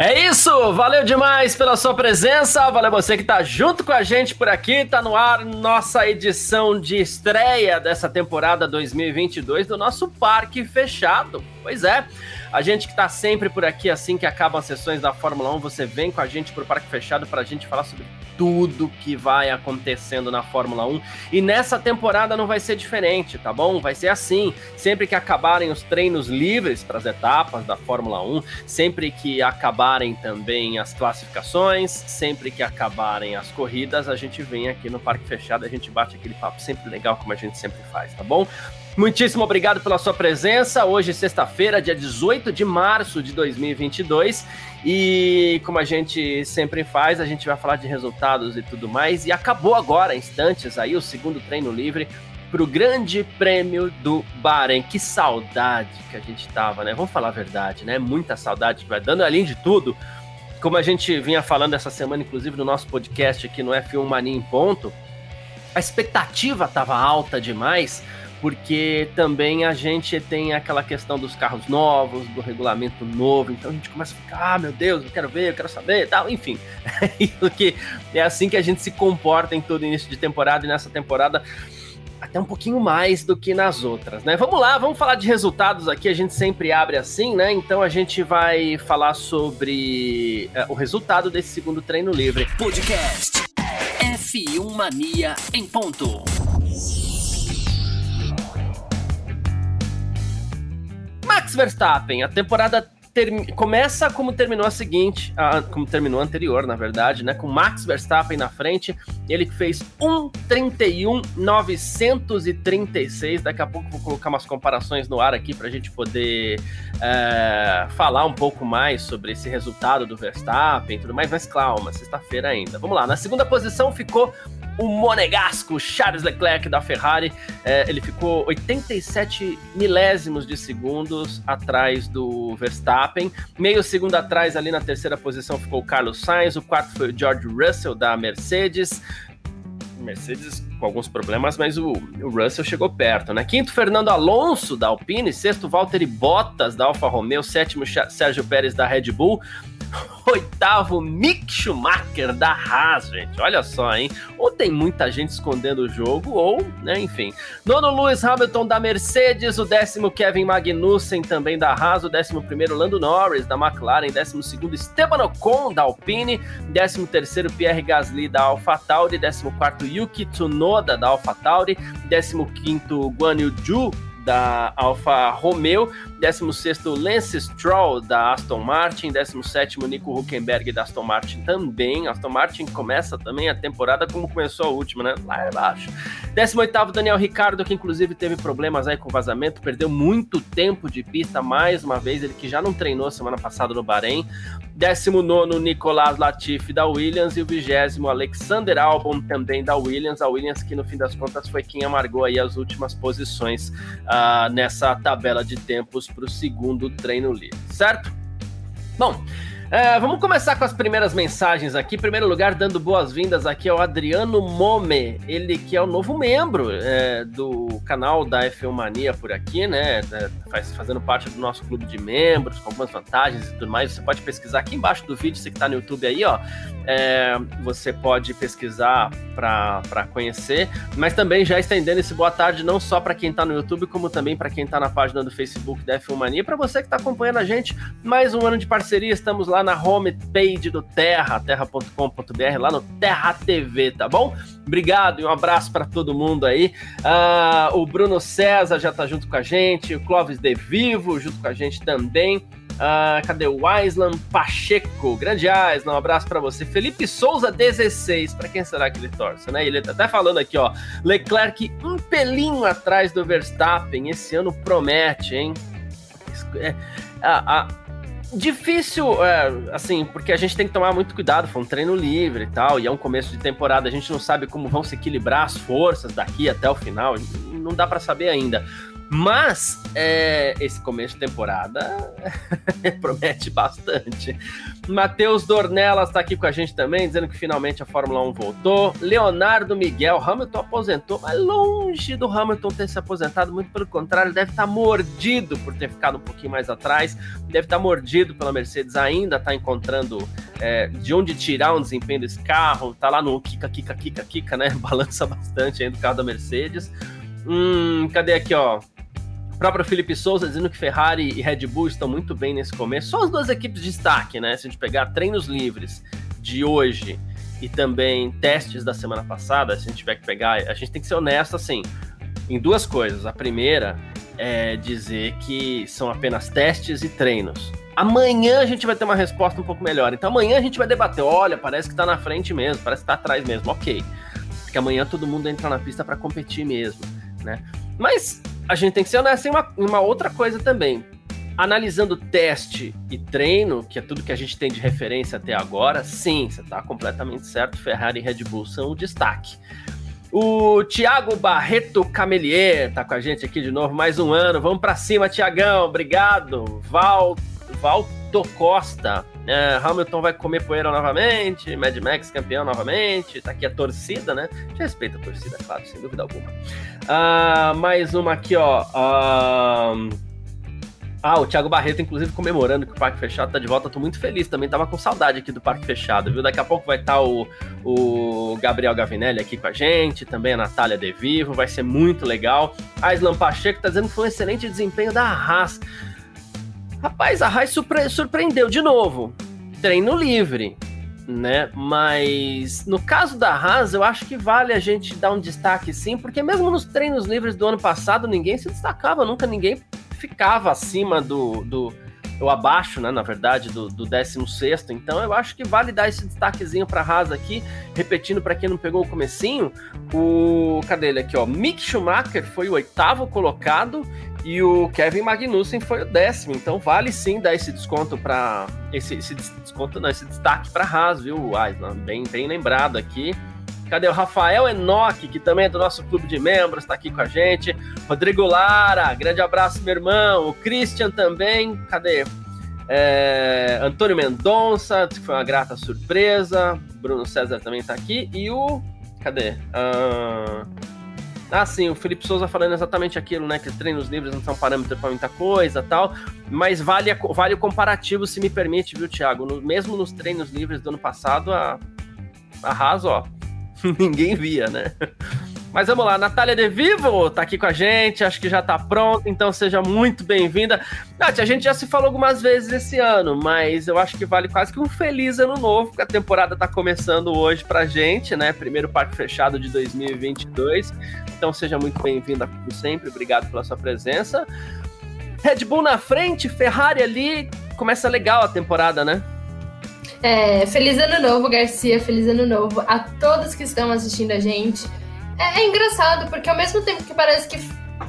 É isso, valeu demais pela sua presença, valeu você que tá junto com a gente por aqui, tá no ar nossa edição de estreia dessa temporada 2022 do nosso Parque Fechado. Pois é, a gente que tá sempre por aqui assim que acabam as sessões da Fórmula 1, você vem com a gente pro Parque Fechado pra gente falar sobre tudo que vai acontecendo na Fórmula 1. E nessa temporada não vai ser diferente, tá bom? Vai ser assim. Sempre que acabarem os treinos livres para as etapas da Fórmula 1, sempre que acabarem também as classificações, sempre que acabarem as corridas, a gente vem aqui no Parque Fechado, a gente bate aquele papo sempre legal como a gente sempre faz, tá bom? Muitíssimo obrigado pela sua presença. Hoje, sexta-feira, dia 18 de março de 2022. E como a gente sempre faz, a gente vai falar de resultados e tudo mais. E acabou agora, instantes, aí o segundo treino livre para o Grande Prêmio do Bahrein. Que saudade que a gente tava, né? Vamos falar a verdade, né? Muita saudade que vai dando, além de tudo. Como a gente vinha falando essa semana, inclusive no nosso podcast aqui no F1 Mania em Ponto, a expectativa estava alta demais porque também a gente tem aquela questão dos carros novos, do regulamento novo, então a gente começa a ficar, ah, meu Deus, eu quero ver, eu quero saber, tal, enfim. É, é assim que a gente se comporta em todo início de temporada e nessa temporada até um pouquinho mais do que nas outras, né? Vamos lá, vamos falar de resultados aqui, a gente sempre abre assim, né? Então a gente vai falar sobre uh, o resultado desse segundo treino livre. Podcast F1 Mania em ponto. Max Verstappen, a temporada começa como terminou a seguinte, a, como terminou a anterior, na verdade, né? Com Max Verstappen na frente, ele fez 1:31.936. Daqui a pouco vou colocar umas comparações no ar aqui para a gente poder é, falar um pouco mais sobre esse resultado do Verstappen e tudo mais. Mas calma, sexta-feira ainda. Vamos lá. Na segunda posição ficou o monegasco Charles Leclerc da Ferrari. É, ele ficou 87 milésimos de segundos atrás do Verstappen. Meio segundo atrás, ali na terceira posição, ficou o Carlos Sainz. O quarto foi o George Russell da Mercedes. Mercedes com alguns problemas, mas o, o, Russell chegou perto, né? Quinto, Fernando Alonso da Alpine. Sexto, Valtteri Bottas da Alfa Romeo. Sétimo, Sérgio Pérez da Red Bull. Oitavo, Mick Schumacher da Haas, gente. Olha só, hein? Ou tem muita gente escondendo o jogo, ou, né, enfim. Nono, Lewis Hamilton da Mercedes. O décimo, Kevin Magnussen também da Haas. O décimo primeiro, Lando Norris da McLaren. Décimo segundo, Esteban Ocon da Alpine. Décimo terceiro, Pierre Gasly da AlphaTauri. Décimo quarto, Yuki Tsunoda da AlphaTauri. Décimo quinto, Guan Yu Zhu da Alfa Romeo, 16 Lance Stroll da Aston Martin, 17 Nico Huckenberg da Aston Martin também. Aston Martin começa também a temporada como começou a última, né? Lá embaixo. 18 Daniel Ricardo, que inclusive teve problemas aí com vazamento, perdeu muito tempo de pista mais uma vez, ele que já não treinou semana passada no Bahrein. 19 Nicolas Latifi da Williams e o 20 Alexander Albon também da Williams. A Williams que no fim das contas foi quem amargou aí as últimas posições uh, nessa tabela de tempos para o segundo treino livre, certo? Bom, é, vamos começar com as primeiras mensagens aqui. Em primeiro lugar, dando boas-vindas aqui ao Adriano Mome, ele que é o novo membro é, do canal da F1 Mania por aqui, né? É, faz, fazendo parte do nosso clube de membros, com algumas vantagens e tudo mais. Você pode pesquisar aqui embaixo do vídeo, você que está no YouTube aí, ó. É, você pode pesquisar para conhecer, mas também já estendendo esse boa tarde não só para quem está no YouTube, como também para quem está na página do Facebook da F1 Mania. Para você que está acompanhando a gente, mais um ano de parceria, estamos lá na homepage do Terra, terra.com.br, lá no Terra TV, tá bom? Obrigado e um abraço para todo mundo aí. Uh, o Bruno César já está junto com a gente, o Clóvis De Vivo junto com a gente também. Uh, cadê o Aislan Pacheco? Grande Aislan, um abraço para você. Felipe Souza, 16. Para quem será que ele torce, né? Ele tá até falando aqui, ó. Leclerc um pelinho atrás do Verstappen. Esse ano promete, hein? É, a, a, difícil, é, assim, porque a gente tem que tomar muito cuidado. Foi um treino livre e tal, e é um começo de temporada. A gente não sabe como vão se equilibrar as forças daqui até o final. Não dá para saber ainda Mas é, esse começo de temporada promete bastante. Matheus Dornelas está aqui com a gente também, dizendo que finalmente a Fórmula 1 voltou. Leonardo Miguel, Hamilton aposentou, mas longe do Hamilton ter se aposentado, muito pelo contrário, deve estar tá mordido por ter ficado um pouquinho mais atrás, deve estar tá mordido pela Mercedes ainda, está encontrando é, de onde tirar um desempenho desse carro, tá lá no Kika, Kika, Kika, Kika, né? Balança bastante aí do carro da Mercedes. Hum, cadê aqui, ó? Próprio Felipe Souza dizendo que Ferrari e Red Bull estão muito bem nesse começo. São as duas equipes de destaque, né? Se a gente pegar treinos livres de hoje e também testes da semana passada, se a gente tiver que pegar, a gente tem que ser honesto assim, em duas coisas. A primeira é dizer que são apenas testes e treinos. Amanhã a gente vai ter uma resposta um pouco melhor. Então amanhã a gente vai debater. Olha, parece que tá na frente mesmo, parece que tá atrás mesmo. Ok. Porque amanhã todo mundo entra na pista para competir mesmo, né? Mas a gente tem que ser honesto em uma, uma outra coisa também. Analisando teste e treino, que é tudo que a gente tem de referência até agora, sim, você está completamente certo. Ferrari e Red Bull são o destaque. O Thiago Barreto Camelier tá com a gente aqui de novo, mais um ano. Vamos para cima, Tiagão. Obrigado. Val, Valto Costa. É, Hamilton vai comer poeira novamente, Mad Max campeão novamente, tá aqui a torcida, né? Já respeita a torcida, claro, sem dúvida alguma. Uh, mais uma aqui, ó. Uh... Ah, o Thiago Barreto, inclusive, comemorando que o Parque Fechado tá de volta. Tô muito feliz também. Tava com saudade aqui do Parque Fechado, viu? Daqui a pouco vai estar tá o, o Gabriel Gavinelli aqui com a gente, também a Natália De Vivo. Vai ser muito legal. A Islam Pacheco tá dizendo que foi um excelente desempenho da Haas. Rapaz, a Haas surpre surpreendeu de novo. Treino livre, né? Mas no caso da Haas, eu acho que vale a gente dar um destaque sim, porque mesmo nos treinos livres do ano passado, ninguém se destacava, nunca ninguém ficava acima do, do ou abaixo, né, na verdade, do, do 16 Então eu acho que vale dar esse destaquezinho para Haas aqui, repetindo para quem não pegou o comecinho, o cadê ele aqui, ó? Mick Schumacher foi o oitavo colocado e o Kevin Magnussen foi o décimo, então vale sim dar esse desconto para esse, esse, desconto, não, esse destaque para Haas, viu, Aislan? Bem, bem lembrado aqui. Cadê o Rafael Enoque, que também é do nosso clube de membros, está aqui com a gente. Rodrigo Lara, grande abraço, meu irmão. O Christian também, cadê? É, Antônio Mendonça, que foi uma grata surpresa. Bruno César também está aqui. E o. Cadê? Uh, ah, sim, o Felipe Souza falando exatamente aquilo, né? Que treinos livres não são parâmetro para muita coisa tal. Mas vale, vale o comparativo, se me permite, viu, Thiago? No, mesmo nos treinos livres do ano passado, a, a Haas, ó, ninguém via, né? Mas vamos lá, Natália De Vivo tá aqui com a gente, acho que já tá pronta, então seja muito bem-vinda. Nath, a gente já se falou algumas vezes esse ano, mas eu acho que vale quase que um feliz ano novo, porque a temporada tá começando hoje pra gente, né? Primeiro parque fechado de 2022. Então seja muito bem-vinda como sempre, obrigado pela sua presença. Red Bull na frente, Ferrari ali, começa legal a temporada, né? É, feliz ano novo, Garcia. Feliz ano novo a todos que estão assistindo a gente. É, é, engraçado, porque ao mesmo tempo que parece que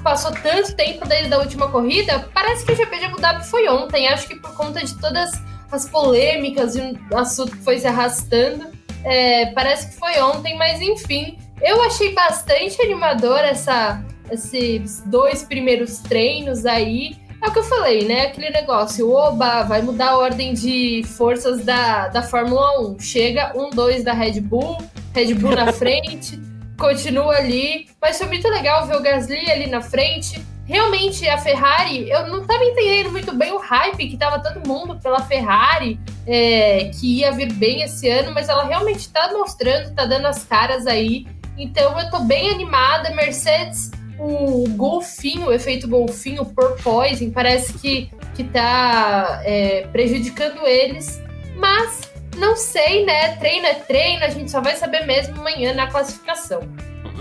passou tanto tempo desde a última corrida, parece que o GP de Abu Dhabi foi ontem. Acho que por conta de todas as polêmicas e o assunto que foi se arrastando, é, parece que foi ontem, mas enfim. Eu achei bastante animador essa, esses dois primeiros treinos aí. É o que eu falei, né? Aquele negócio, oba, vai mudar a ordem de forças da, da Fórmula 1. Chega um, dois da Red Bull, Red Bull na frente, continua ali. Mas foi muito legal ver o Gasly ali na frente. Realmente, a Ferrari, eu não estava entendendo muito bem o hype que tava todo mundo pela Ferrari, é, que ia vir bem esse ano, mas ela realmente está mostrando, está dando as caras aí. Então eu tô bem animada. Mercedes o golfinho, o efeito golfinho, o porpoising, parece que, que tá é, prejudicando eles. Mas não sei, né? Treino é treino, a gente só vai saber mesmo amanhã na classificação.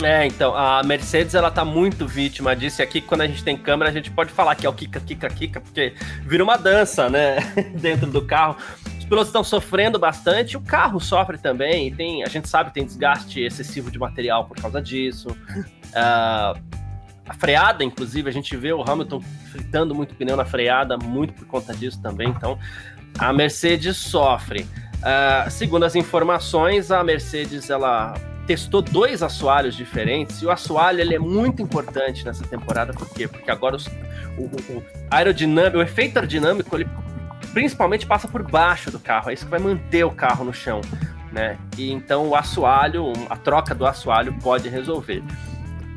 É, então, a Mercedes, ela tá muito vítima disso. E aqui, quando a gente tem câmera, a gente pode falar que é o Kika, Kika, Kika, porque vira uma dança, né? Dentro do carro. Os pilotos estão sofrendo bastante, o carro sofre também. Tem, a gente sabe tem desgaste excessivo de material por causa disso. Uh, a freada, inclusive, a gente vê o Hamilton fritando muito pneu na freada, muito por conta disso também. Então, a Mercedes sofre. Uh, segundo as informações, a Mercedes ela testou dois assoalhos diferentes, e o assoalho ele é muito importante nessa temporada, por quê? Porque agora os, o, o, aerodinâmico, o efeito aerodinâmico, ele principalmente passa por baixo do carro, é isso que vai manter o carro no chão, né? E então o assoalho, a troca do assoalho pode resolver.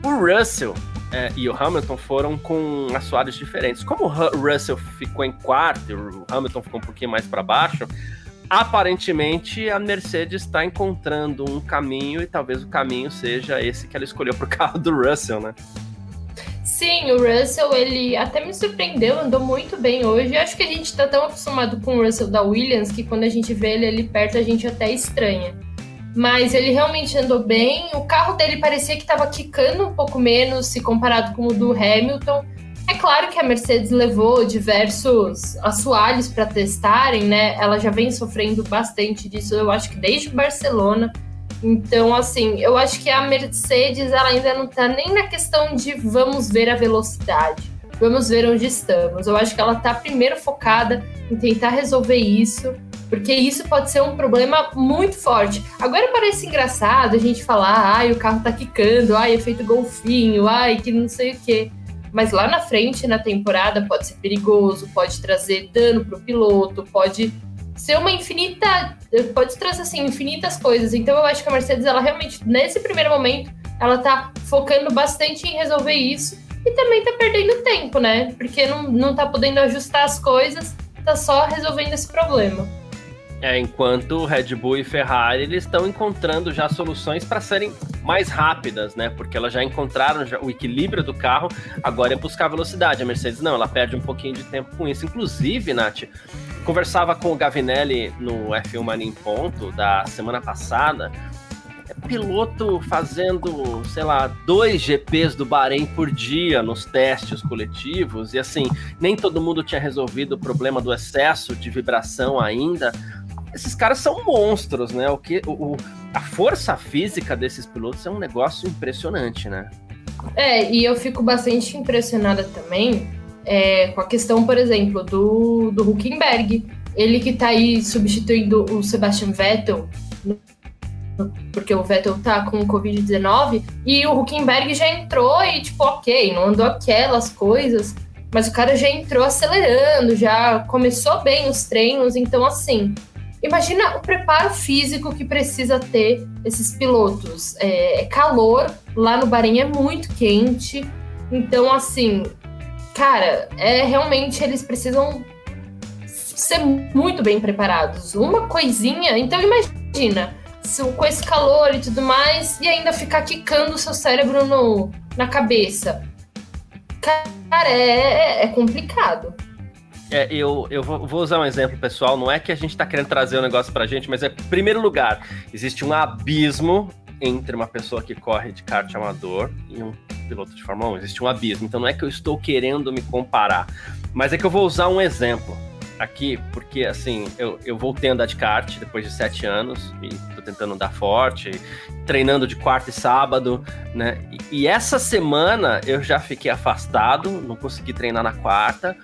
O Russell é, e o Hamilton foram com assoalhos diferentes. Como o Russell ficou em quarto o Hamilton ficou um pouquinho mais para baixo, aparentemente a Mercedes está encontrando um caminho e talvez o caminho seja esse que ela escolheu para o carro do Russell, né? Sim, o Russell, ele até me surpreendeu, andou muito bem hoje. Acho que a gente tá tão acostumado com o Russell da Williams que quando a gente vê ele ali perto, a gente até estranha. Mas ele realmente andou bem. O carro dele parecia que estava quicando um pouco menos se comparado com o do Hamilton. É claro que a Mercedes levou diversos assoalhos para testarem, né? Ela já vem sofrendo bastante disso, eu acho que desde Barcelona. Então, assim, eu acho que a Mercedes ela ainda não está nem na questão de vamos ver a velocidade, vamos ver onde estamos. Eu acho que ela está primeiro focada em tentar resolver isso, porque isso pode ser um problema muito forte. Agora parece engraçado a gente falar, ai, o carro tá quicando, ai, efeito golfinho, ai, que não sei o quê. Mas lá na frente, na temporada, pode ser perigoso, pode trazer dano pro piloto, pode ser uma infinita. Pode trazer assim, infinitas coisas. Então eu acho que a Mercedes, ela realmente, nesse primeiro momento, ela tá focando bastante em resolver isso. E também tá perdendo tempo, né? Porque não, não tá podendo ajustar as coisas, tá só resolvendo esse problema. É, enquanto Red Bull e Ferrari eles estão encontrando já soluções para serem mais rápidas, né? Porque elas já encontraram já o equilíbrio do carro, agora é buscar velocidade. A Mercedes não, ela perde um pouquinho de tempo com isso. Inclusive, Nath, conversava com o Gavinelli no F1 Mania em Ponto da semana passada. É piloto fazendo, sei lá, dois GPs do Bahrein por dia nos testes coletivos, e assim, nem todo mundo tinha resolvido o problema do excesso de vibração ainda esses caras são monstros, né? O que, o, a força física desses pilotos é um negócio impressionante, né? É, e eu fico bastante impressionada também é, com a questão, por exemplo, do, do Huckenberg. Ele que tá aí substituindo o Sebastian Vettel, porque o Vettel tá com Covid-19, e o Huckenberg já entrou e, tipo, ok, não andou aquelas coisas, mas o cara já entrou acelerando, já começou bem os treinos, então, assim, Imagina o preparo físico que precisa ter esses pilotos. É, é calor, lá no Bahrein é muito quente. Então, assim, cara, é realmente eles precisam ser muito bem preparados. Uma coisinha, então imagina, se, com esse calor e tudo mais, e ainda ficar quicando o seu cérebro no, na cabeça. Cara, é, é complicado. É, eu, eu vou usar um exemplo pessoal, não é que a gente está querendo trazer o um negócio pra gente, mas é, em primeiro lugar, existe um abismo entre uma pessoa que corre de kart amador e um piloto de Fórmula 1. Existe um abismo. Então não é que eu estou querendo me comparar, mas é que eu vou usar um exemplo aqui, porque assim, eu, eu voltei a andar de kart depois de sete anos e tô tentando andar forte, treinando de quarta e sábado, né? E, e essa semana eu já fiquei afastado, não consegui treinar na quarta.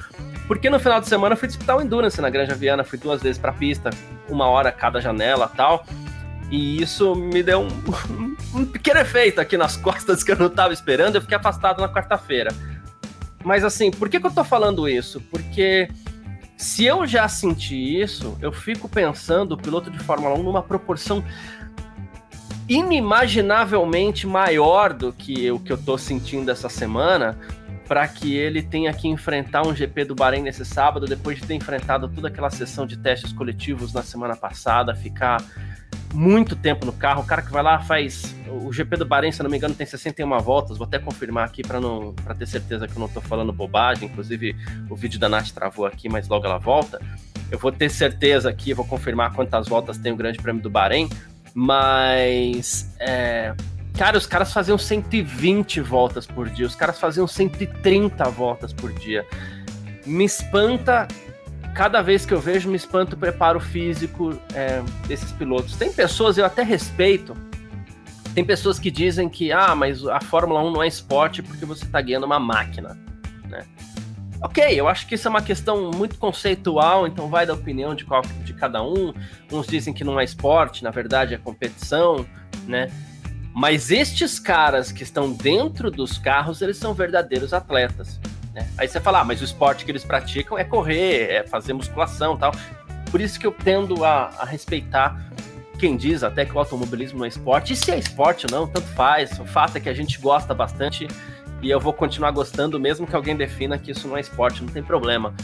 Porque no final de semana eu fui disputar o Endurance na Granja Viana, fui duas vezes pra pista, uma hora cada janela tal. E isso me deu um, um pequeno efeito aqui nas costas que eu não estava esperando, eu fiquei afastado na quarta-feira. Mas assim, por que, que eu tô falando isso? Porque se eu já senti isso, eu fico pensando o piloto de Fórmula 1 numa proporção inimaginavelmente maior do que o que eu tô sentindo essa semana, para que ele tenha que enfrentar um GP do Bahrein nesse sábado, depois de ter enfrentado toda aquela sessão de testes coletivos na semana passada, ficar muito tempo no carro. O cara que vai lá faz. O GP do Bahrein, se não me engano, tem 61 voltas. Vou até confirmar aqui para não para ter certeza que eu não estou falando bobagem. Inclusive, o vídeo da Nath travou aqui, mas logo ela volta. Eu vou ter certeza aqui, vou confirmar quantas voltas tem o Grande Prêmio do Bahrein. Mas. É, Cara, os caras faziam 120 voltas por dia, os caras faziam 130 voltas por dia. Me espanta, cada vez que eu vejo, me espanta o preparo físico é, desses pilotos. Tem pessoas, eu até respeito, tem pessoas que dizem que, ah, mas a Fórmula 1 não é esporte porque você está guiando uma máquina, né? Ok, eu acho que isso é uma questão muito conceitual, então vai da opinião de, qual, de cada um. Uns dizem que não é esporte, na verdade é competição, né? Mas estes caras que estão dentro dos carros, eles são verdadeiros atletas. Né? Aí você fala, ah, mas o esporte que eles praticam é correr, é fazer musculação tal. Por isso que eu tendo a, a respeitar quem diz até que o automobilismo não é esporte. E se é esporte ou não, tanto faz. O fato é que a gente gosta bastante e eu vou continuar gostando, mesmo que alguém defina que isso não é esporte, não tem problema.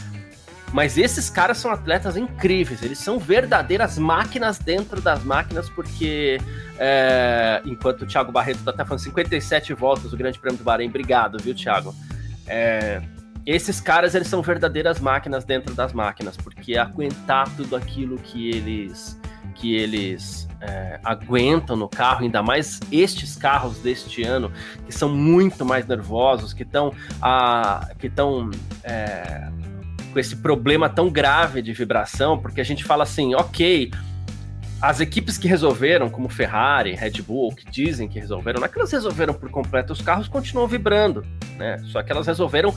Mas esses caras são atletas incríveis, eles são verdadeiras máquinas dentro das máquinas, porque é, enquanto o Thiago Barreto está até falando 57 voltas o Grande Prêmio do Bahrein, obrigado, viu, Thiago? É, esses caras eles são verdadeiras máquinas dentro das máquinas, porque aguentar tudo aquilo que eles que eles é, aguentam no carro, ainda mais estes carros deste ano, que são muito mais nervosos, que estão que estão é, com esse problema tão grave de vibração, porque a gente fala assim, ok, as equipes que resolveram, como Ferrari, Red Bull, que dizem que resolveram, não é que elas resolveram por completo, os carros continuam vibrando, né? Só que elas resolveram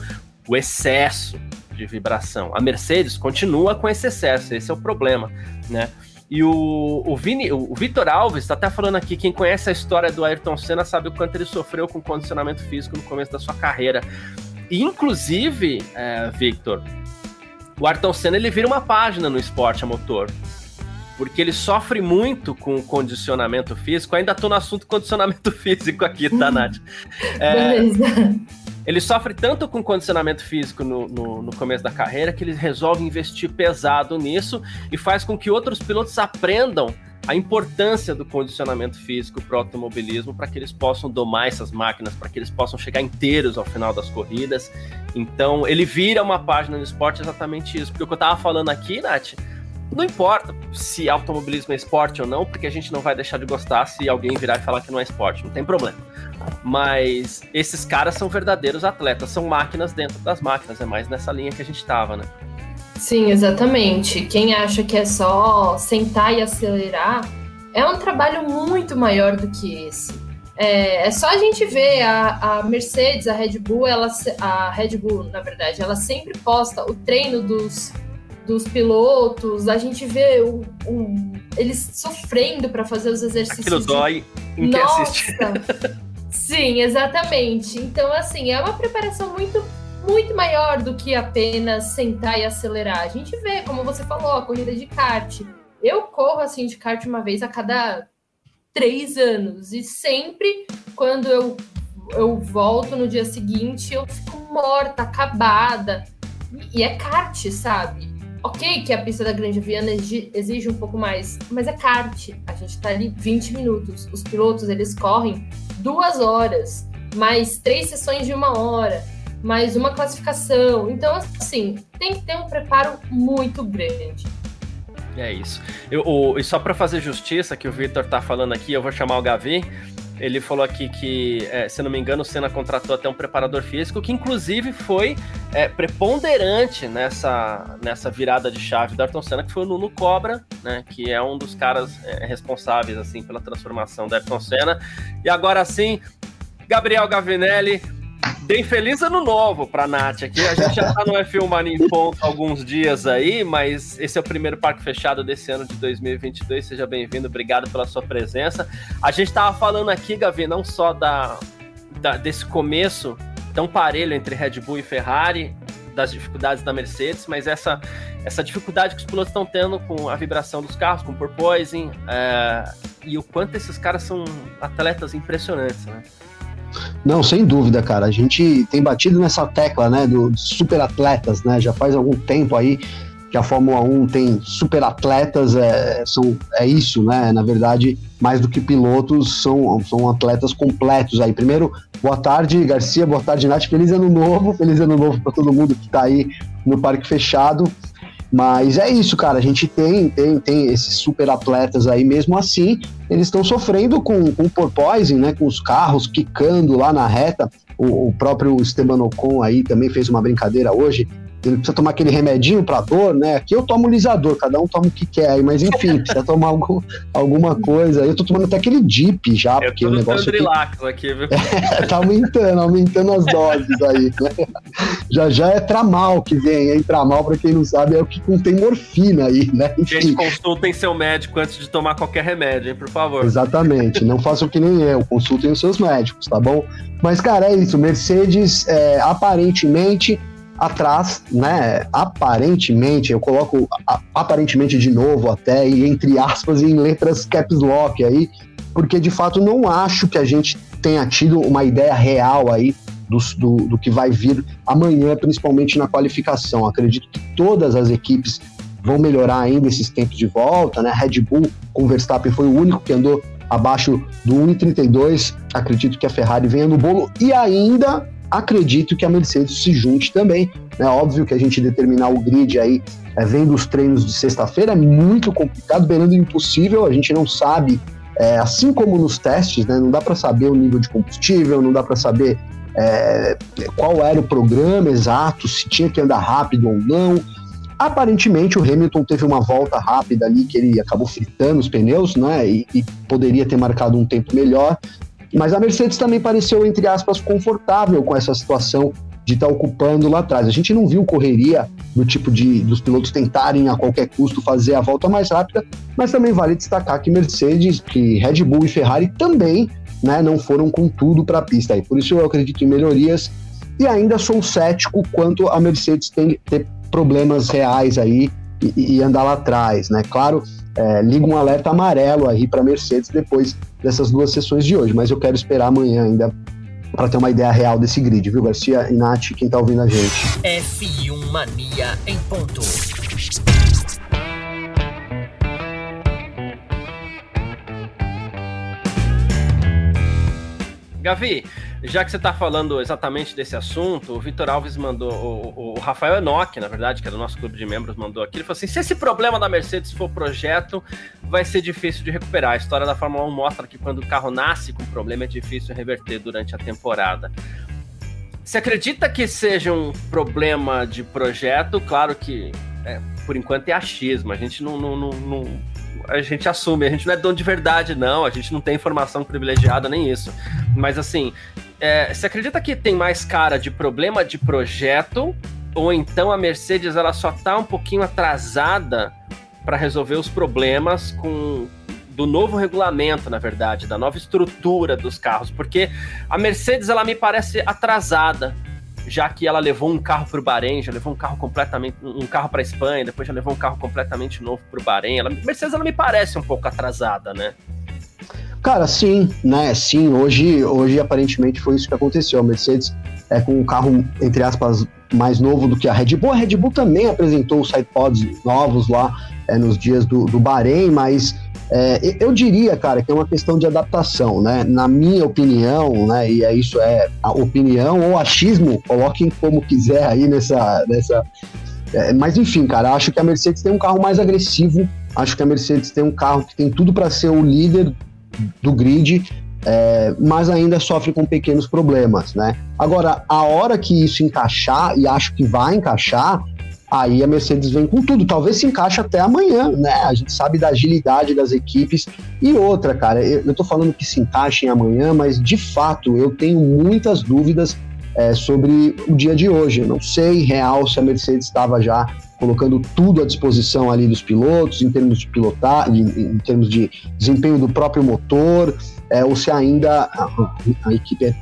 o excesso de vibração. A Mercedes continua com esse excesso, esse é o problema, né? E o, o, Vini, o, Vitor Alves está até falando aqui, quem conhece a história do Ayrton Senna sabe o quanto ele sofreu com condicionamento físico no começo da sua carreira. E, inclusive, é, Victor, o Ayrton Senna ele vira uma página no esporte a motor. Porque ele sofre muito com o condicionamento físico. Ainda tô no assunto condicionamento físico aqui, tá, Nath? É, ele sofre tanto com condicionamento físico no, no, no, começo da carreira que ele resolve investir pesado nisso e faz com que outros pilotos aprendam a importância do condicionamento físico para o automobilismo, para que eles possam domar essas máquinas, para que eles possam chegar inteiros ao final das corridas. Então, ele vira uma página no esporte exatamente isso. Porque o que eu estava falando aqui, Nath, não importa se automobilismo é esporte ou não, porque a gente não vai deixar de gostar se alguém virar e falar que não é esporte, não tem problema. Mas esses caras são verdadeiros atletas, são máquinas dentro das máquinas, é mais nessa linha que a gente estava, né? Sim, exatamente. Quem acha que é só sentar e acelerar é um trabalho muito maior do que esse. É, é só a gente ver a, a, Mercedes, a Red Bull, ela, a Red Bull, na verdade, ela sempre posta o treino dos, dos pilotos, a gente vê o, o eles sofrendo para fazer os exercícios. Aquilo dói em quem assiste. Sim, exatamente. Então, assim, é uma preparação muito muito maior do que apenas sentar e acelerar. A gente vê, como você falou, a corrida de kart. Eu corro assim de kart uma vez a cada três anos e sempre quando eu, eu volto no dia seguinte eu fico morta, acabada. E é kart, sabe? Ok que a pista da Grande Viana exige um pouco mais, mas é kart. A gente tá ali 20 minutos. Os pilotos, eles correm duas horas, mais três sessões de uma hora mais uma classificação. Então, assim, tem que ter um preparo muito grande. É isso. Eu, e só para fazer justiça, que o Victor tá falando aqui, eu vou chamar o Gavi. Ele falou aqui que, é, se não me engano, o Senna contratou até um preparador físico, que inclusive foi é, preponderante nessa, nessa virada de chave do Ayrton Senna, que foi o Nuno Cobra, né, que é um dos caras é, responsáveis assim pela transformação do Ayrton Senna. E agora sim, Gabriel Gavinelli, Bem feliz ano novo pra Nath aqui. A gente já tá no F1 Mania em ponto alguns dias aí, mas esse é o primeiro parque fechado desse ano de 2022. Seja bem-vindo, obrigado pela sua presença. A gente tava falando aqui, Gavi, não só da, da, desse começo tão parelho entre Red Bull e Ferrari, das dificuldades da Mercedes, mas essa, essa dificuldade que os pilotos estão tendo com a vibração dos carros, com o porpoising, é, e o quanto esses caras são atletas impressionantes, né? Não, sem dúvida, cara. A gente tem batido nessa tecla, né, dos super atletas, né? Já faz algum tempo aí que a Fórmula 1 tem super atletas, é, são, é isso, né? Na verdade, mais do que pilotos, são, são atletas completos aí. Primeiro, boa tarde, Garcia, boa tarde, Nath. Feliz ano novo, feliz ano novo para todo mundo que está aí no Parque Fechado. Mas é isso, cara. A gente tem, tem, tem esses super atletas aí, mesmo assim, eles estão sofrendo com, o porpoising, né? Com os carros quicando lá na reta. O, o próprio Esteban Ocon aí também fez uma brincadeira hoje. Ele precisa tomar aquele remedinho para dor, né? Aqui eu tomo lisador, cada um toma o que quer aí, mas enfim, precisa tomar algum, alguma coisa. Eu tô tomando até aquele dip já, eu porque o negócio aqui, aqui viu? É, tá aumentando, aumentando as doses aí, né? Já já é tramal que vem, hein? Tramal, para quem não sabe, é o que contém morfina aí, né? Enfim. Gente, consultem seu médico antes de tomar qualquer remédio, hein, por favor. Exatamente, não façam que nem eu, consultem os seus médicos, tá bom? Mas, cara, é isso, Mercedes, é, aparentemente atrás, né? Aparentemente, eu coloco aparentemente de novo até, e entre aspas, em letras caps lock aí, porque de fato não acho que a gente tenha tido uma ideia real aí do, do, do que vai vir amanhã, principalmente na qualificação. Acredito que todas as equipes vão melhorar ainda esses tempos de volta, né? Red Bull com Verstappen foi o único que andou abaixo do 1,32. Acredito que a Ferrari venha no bolo e ainda acredito que a Mercedes se junte também. É né? óbvio que a gente determinar o grid aí, é, vendo os treinos de sexta-feira, é muito complicado, beirando impossível, a gente não sabe, é, assim como nos testes, né, não dá para saber o nível de combustível, não dá para saber é, qual era o programa exato, se tinha que andar rápido ou não. Aparentemente o Hamilton teve uma volta rápida ali que ele acabou fritando os pneus, né? E, e poderia ter marcado um tempo melhor. Mas a Mercedes também pareceu, entre aspas, confortável com essa situação de estar tá ocupando lá atrás. A gente não viu correria do tipo de dos pilotos tentarem a qualquer custo fazer a volta mais rápida, mas também vale destacar que Mercedes, que Red Bull e Ferrari também né, não foram com tudo para a pista. E por isso eu acredito em melhorias e ainda sou cético quanto a Mercedes tem ter problemas reais aí e, e andar lá atrás, né? Claro, é, liga um alerta amarelo aí para Mercedes depois dessas duas sessões de hoje, mas eu quero esperar amanhã ainda para ter uma ideia real desse grid, viu, Garcia e Nath, quem tá ouvindo a gente. F1 Mania em ponto. Gavi, já que você está falando exatamente desse assunto, o Vitor Alves mandou, o, o, Rafael Enoch, na verdade, que era o nosso clube de membros, mandou aqui. Ele falou assim: se esse problema da Mercedes for projeto, vai ser difícil de recuperar. A história da Fórmula 1 mostra que quando o carro nasce com problema, é difícil reverter durante a temporada. Você acredita que seja um problema de projeto? Claro que, é, por enquanto, é achismo. A gente não, não, não, não a gente assume, a gente não é dono de verdade, não, a gente não tem informação privilegiada nem isso. Mas assim, é, você acredita que tem mais cara de problema de projeto? Ou então a Mercedes ela só tá um pouquinho atrasada para resolver os problemas com do novo regulamento, na verdade, da nova estrutura dos carros, porque a Mercedes ela me parece atrasada já que ela levou um carro para o Bahrein, já levou um carro completamente, um carro para Espanha, depois já levou um carro completamente novo para o Bahrein. Ela, Mercedes ela me parece um pouco atrasada, né? Cara, sim, né? Sim, hoje, hoje aparentemente foi isso que aconteceu. A Mercedes é com um carro, entre aspas, mais novo do que a Red Bull. A Red Bull também apresentou os sidepods novos lá é, nos dias do, do Bahrein, mas é, eu diria, cara, que é uma questão de adaptação, né? Na minha opinião, né? E é isso é a opinião ou achismo, coloquem como quiser aí nessa. nessa é, mas enfim, cara, acho que a Mercedes tem um carro mais agressivo. Acho que a Mercedes tem um carro que tem tudo para ser o líder do grid, é, mas ainda sofre com pequenos problemas, né? Agora, a hora que isso encaixar, e acho que vai encaixar, aí a Mercedes vem com tudo. Talvez se encaixe até amanhã, né? A gente sabe da agilidade das equipes. E outra, cara, eu, tô falando que se encaixem amanhã, mas de fato eu tenho muitas dúvidas é, sobre o dia de hoje. Eu não sei real se a Mercedes estava já colocando tudo à disposição ali dos pilotos, em termos de pilotar, em, em termos de desempenho do próprio motor, é, ou se ainda a, a equipe é,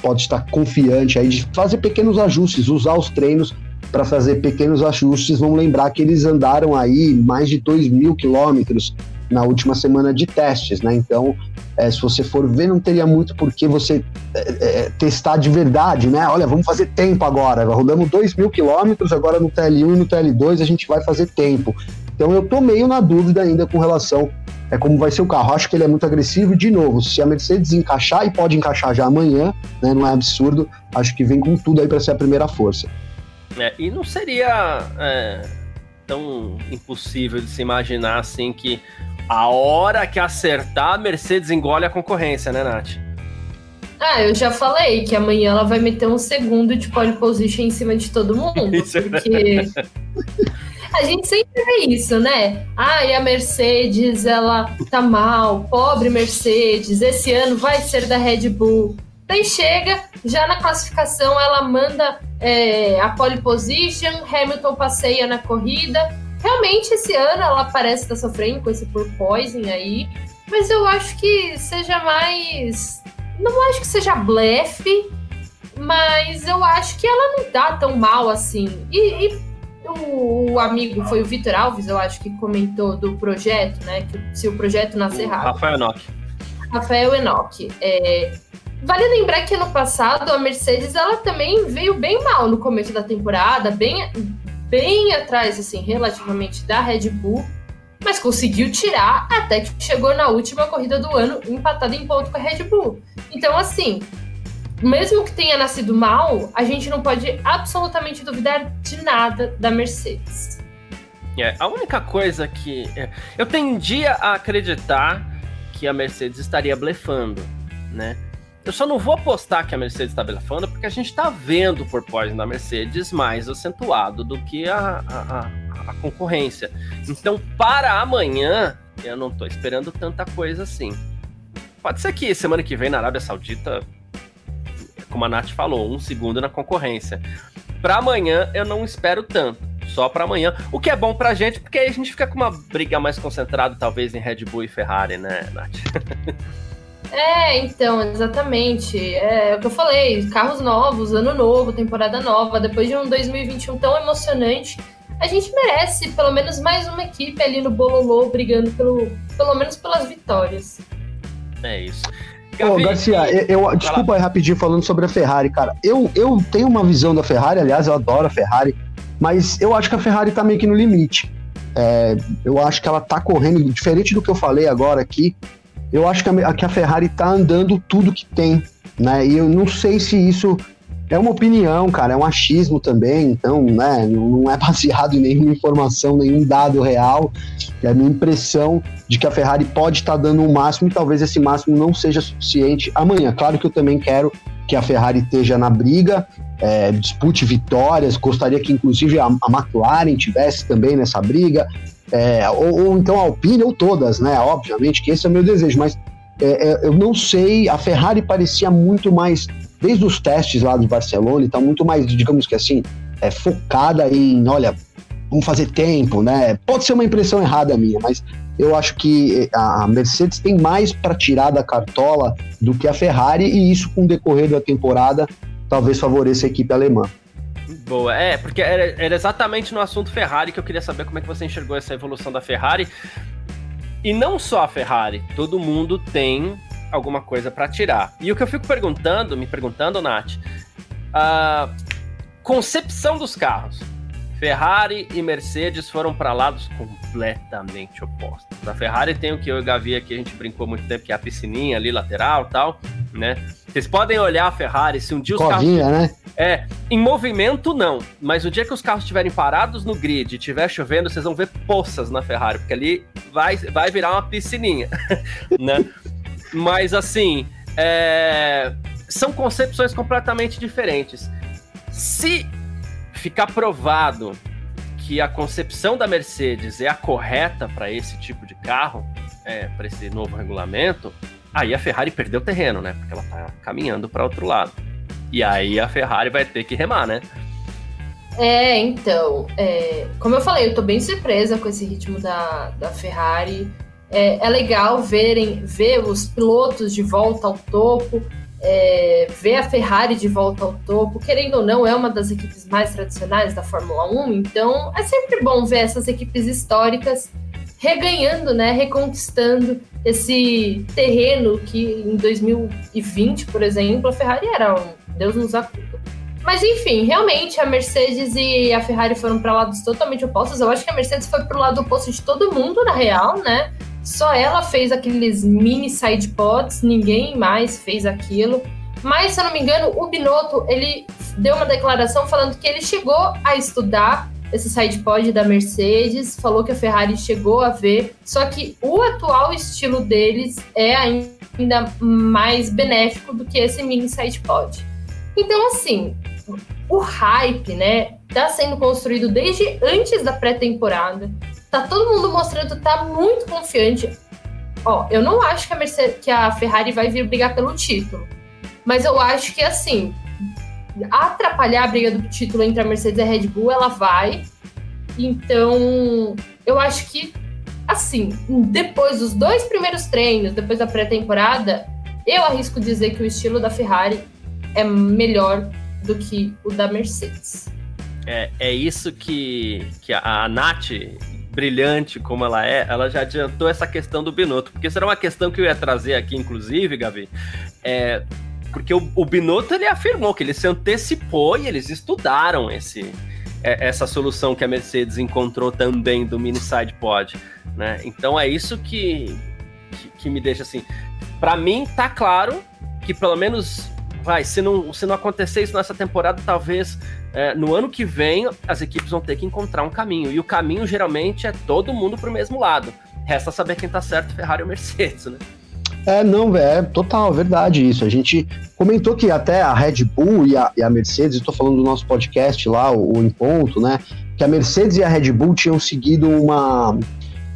pode estar confiante aí de fazer pequenos ajustes, usar os treinos para fazer pequenos ajustes. Vamos lembrar que eles andaram aí mais de 2 mil quilômetros na última semana de testes, né? Então, é, se você for ver, não teria muito por que você é, é, testar de verdade, né? Olha, vamos fazer tempo agora. Rodamos 2 mil quilômetros, agora no TL1 e no TL2 a gente vai fazer tempo. Então, eu tô meio na dúvida ainda com relação é como vai ser o carro. Acho que ele é muito agressivo e, de novo, se a Mercedes encaixar, e pode encaixar já amanhã, né? Não é absurdo, acho que vem com tudo aí para ser a primeira força. É, e não seria é, tão impossível de se imaginar assim que a hora que acertar, a Mercedes engole a concorrência, né, Nath? Ah, eu já falei que amanhã ela vai meter um segundo de pole position em cima de todo mundo. Isso. Porque a gente sempre vê isso, né? Ah, e a Mercedes, ela tá mal, pobre Mercedes, esse ano vai ser da Red Bull. Daí chega, já na classificação ela manda é, a pole position, Hamilton passeia na corrida. Realmente esse ano ela parece estar tá sofrendo com esse porpoising aí, mas eu acho que seja mais. Não acho que seja blefe, mas eu acho que ela não tá tão mal assim. E, e o, o, amigo foi o Vitor Alves, eu acho que comentou do projeto, né? Que se o projeto nascer rápido. Rafael Enoch. Rafael Enoch. É, Vale lembrar que ano passado a Mercedes ela também veio bem mal no começo da temporada, bem, bem atrás, assim, relativamente da Red Bull, mas conseguiu tirar até que chegou na última corrida do ano empatada em ponto com a Red Bull. Então, assim, mesmo que tenha nascido mal, a gente não pode absolutamente duvidar de nada da Mercedes. É, a única coisa que. É, eu tendia a acreditar que a Mercedes estaria blefando, né? Eu só não vou apostar que a Mercedes está blefando, porque a gente está vendo o porpoising da Mercedes mais acentuado do que a, a, a, concorrência. Então, para amanhã, eu não estou esperando tanta coisa assim. Pode ser que semana que vem na Arábia Saudita, como a Nath falou, um segundo na concorrência. Para amanhã, eu não espero tanto. Só para amanhã. O que é bom pra gente, porque aí a gente fica com uma briga mais concentrada, talvez, em Red Bull e Ferrari, né, Nath? É, então, exatamente. É, é o que eu falei, carros novos, ano novo, temporada nova, depois de um 2021 tão emocionante, a gente merece pelo menos mais uma equipe ali no Bololô brigando pelo, pelo menos pelas vitórias. É isso. Ô, Garcia, eu, eu desculpa aí rapidinho falando sobre a Ferrari, cara. Eu, eu tenho uma visão da Ferrari, aliás, eu adoro a Ferrari, mas eu acho que a Ferrari tá meio que no limite. É, eu acho que ela tá correndo, diferente do que eu falei agora aqui, eu acho que a, que a Ferrari está andando tudo que tem, né? E eu não sei se isso é uma opinião, cara, é um achismo também, então, né, não é baseado em nenhuma informação, nenhum dado real. É a minha impressão de que a Ferrari pode estar tá dando o um máximo e talvez esse máximo não seja suficiente amanhã. Claro que eu também quero que a Ferrari esteja na briga, é, dispute vitórias, gostaria que inclusive a, a McLaren tivesse também nessa briga, é, ou, ou, então a Alpine, ou todas, né? Obviamente que esse é o meu desejo, mas é, é, eu não sei, a Ferrari parecia muito mais, desde os testes lá de Barcelona e tá muito mais, digamos que assim, é, focada em, olha, vamos fazer tempo, né? Pode ser uma impressão errada minha, mas eu acho que a Mercedes tem mais para tirar da cartola do que a Ferrari, e isso com o decorrer da temporada talvez favoreça a equipe alemã. Boa, é, porque era, era, exatamente no assunto Ferrari que eu queria saber como é que você enxergou essa evolução da Ferrari. E não só a Ferrari, todo mundo tem alguma coisa para tirar. E o que eu fico perguntando, me perguntando, Nath, a concepção dos carros. Ferrari e Mercedes foram para lados completamente opostos. A Ferrari tem o que eu e o Gavi aqui, a gente brincou muito tempo, que é a piscininha ali lateral tal, né? Vocês podem olhar a Ferrari, se um dia os Covinha, carros... né? É, em movimento não, mas o dia que os carros estiverem parados no grid e estiver chovendo, vocês vão ver poças na Ferrari, porque ali vai, vai virar uma piscininha, né? Mas assim, é... são concepções completamente diferentes. Se ficar provado que a concepção da Mercedes é a correta para esse tipo de carro, é, para esse novo regulamento, aí a Ferrari perdeu terreno, né? Porque ela está caminhando para outro lado. E aí a Ferrari vai ter que remar, né? É, então, é, como eu falei, eu tô bem surpresa com esse ritmo da, da Ferrari. É, é legal verem, ver os pilotos de volta ao topo é, ver a Ferrari de volta ao topo, querendo ou não, é uma das equipes mais tradicionais da Fórmula 1, então é sempre bom ver essas equipes históricas reganhando, né, reconquistando esse terreno que em 2020, por exemplo, a Ferrari era um Deus nos acuda. Mas enfim, realmente a Mercedes e a Ferrari foram para lados totalmente opostos. Eu acho que a Mercedes foi para o lado oposto de todo mundo, na real, né? Só ela fez aqueles mini side pods, ninguém mais fez aquilo. Mas, se eu não me engano, o Binotto, ele deu uma declaração falando que ele chegou a estudar esse side pod da Mercedes, falou que a Ferrari chegou a ver, só que o atual estilo deles é ainda mais benéfico do que esse mini side pod. Então, assim, o hype, né, tá sendo construído desde antes da pré-temporada. Tá todo mundo mostrando, tá muito confiante. Ó, eu não acho que a, Mercedes, que a Ferrari vai vir brigar pelo título. Mas eu acho que, assim, atrapalhar a briga do título entre a Mercedes e a Red Bull, ela vai. Então, eu acho que, assim, depois dos dois primeiros treinos, depois da pré-temporada, eu arrisco dizer que o estilo da Ferrari é melhor do que o da Mercedes. É, é isso que, que a, a Nath, brilhante como ela é, ela já adiantou essa questão do Binotto, porque será uma questão que eu ia trazer aqui, inclusive, Gavi, é, porque o, o Binotto ele afirmou que ele se antecipou e eles estudaram esse, é, essa solução que a Mercedes encontrou também do mini side pod, né? Então é isso que, que, que me deixa assim. Para mim tá claro que pelo menos vai, se não, se não acontecer isso nessa temporada, talvez é, no ano que vem as equipes vão ter que encontrar um caminho. E o caminho geralmente é todo mundo pro mesmo lado. Resta saber quem tá certo, Ferrari ou Mercedes, né? É, não, é total, verdade isso. A gente comentou que até a Red Bull e a, e a Mercedes, estou falando do nosso podcast lá, o, o Em Ponto, né? Que a Mercedes e a Red Bull tinham seguido uma,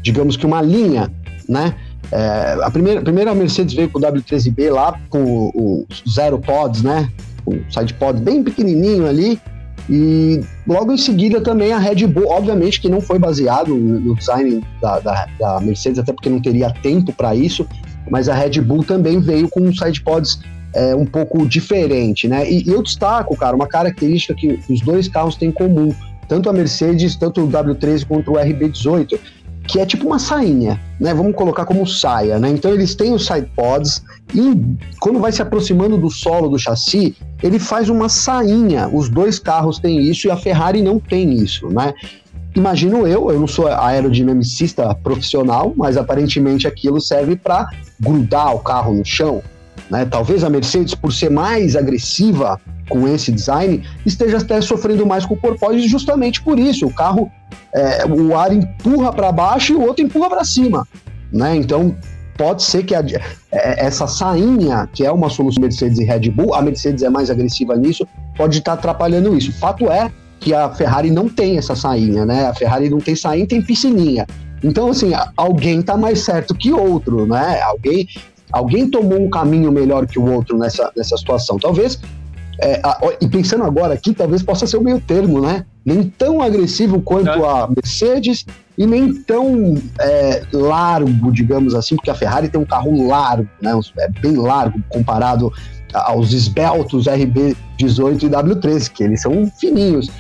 digamos que uma linha, né? É, a primeira, a Mercedes veio com o W13B lá, com o, o zero pods, né? O side pod bem pequenininho ali. E logo em seguida também a Red Bull, obviamente que não foi baseado no design da, da, da Mercedes, até porque não teria tempo para isso, mas a Red Bull também veio com um sidepods é, um pouco diferente, né? E, e, eu destaco, cara, uma característica que os dois carros têm em comum, tanto a Mercedes, tanto o W13 quanto o RB18, que é tipo uma sainha, né? Vamos colocar como saia, né? Então eles têm os sidepods e quando vai se aproximando do solo do chassi, ele faz uma sainha. Os dois carros têm isso e a Ferrari não tem isso, né? Imagino eu, eu não sou aerodinamicista profissional, mas aparentemente aquilo serve para grudar o carro no chão. Né? Talvez a Mercedes, por ser mais agressiva com esse design, esteja até sofrendo mais com o porpoise justamente por isso. O carro, é, o ar empurra para baixo e o outro empurra para cima. Né? Então, pode ser que a, é, essa sainha, que é uma solução Mercedes e Red Bull, a Mercedes é mais agressiva nisso, pode estar atrapalhando isso. Fato é que a Ferrari não tem essa sainha, né? A Ferrari não tem sainha, tem piscininha. Então, assim, alguém tá mais certo que outro, né? Alguém, alguém tomou um caminho melhor que o outro nessa, nessa situação. Talvez, é, a, e pensando agora aqui, talvez possa ser o meio termo, né? Nem tão agressivo quanto a Mercedes e nem tão é, largo, digamos assim, porque a Ferrari tem um carro largo, né? É bem largo comparado aos esbeltos RB18 e W13, que eles são fininhos.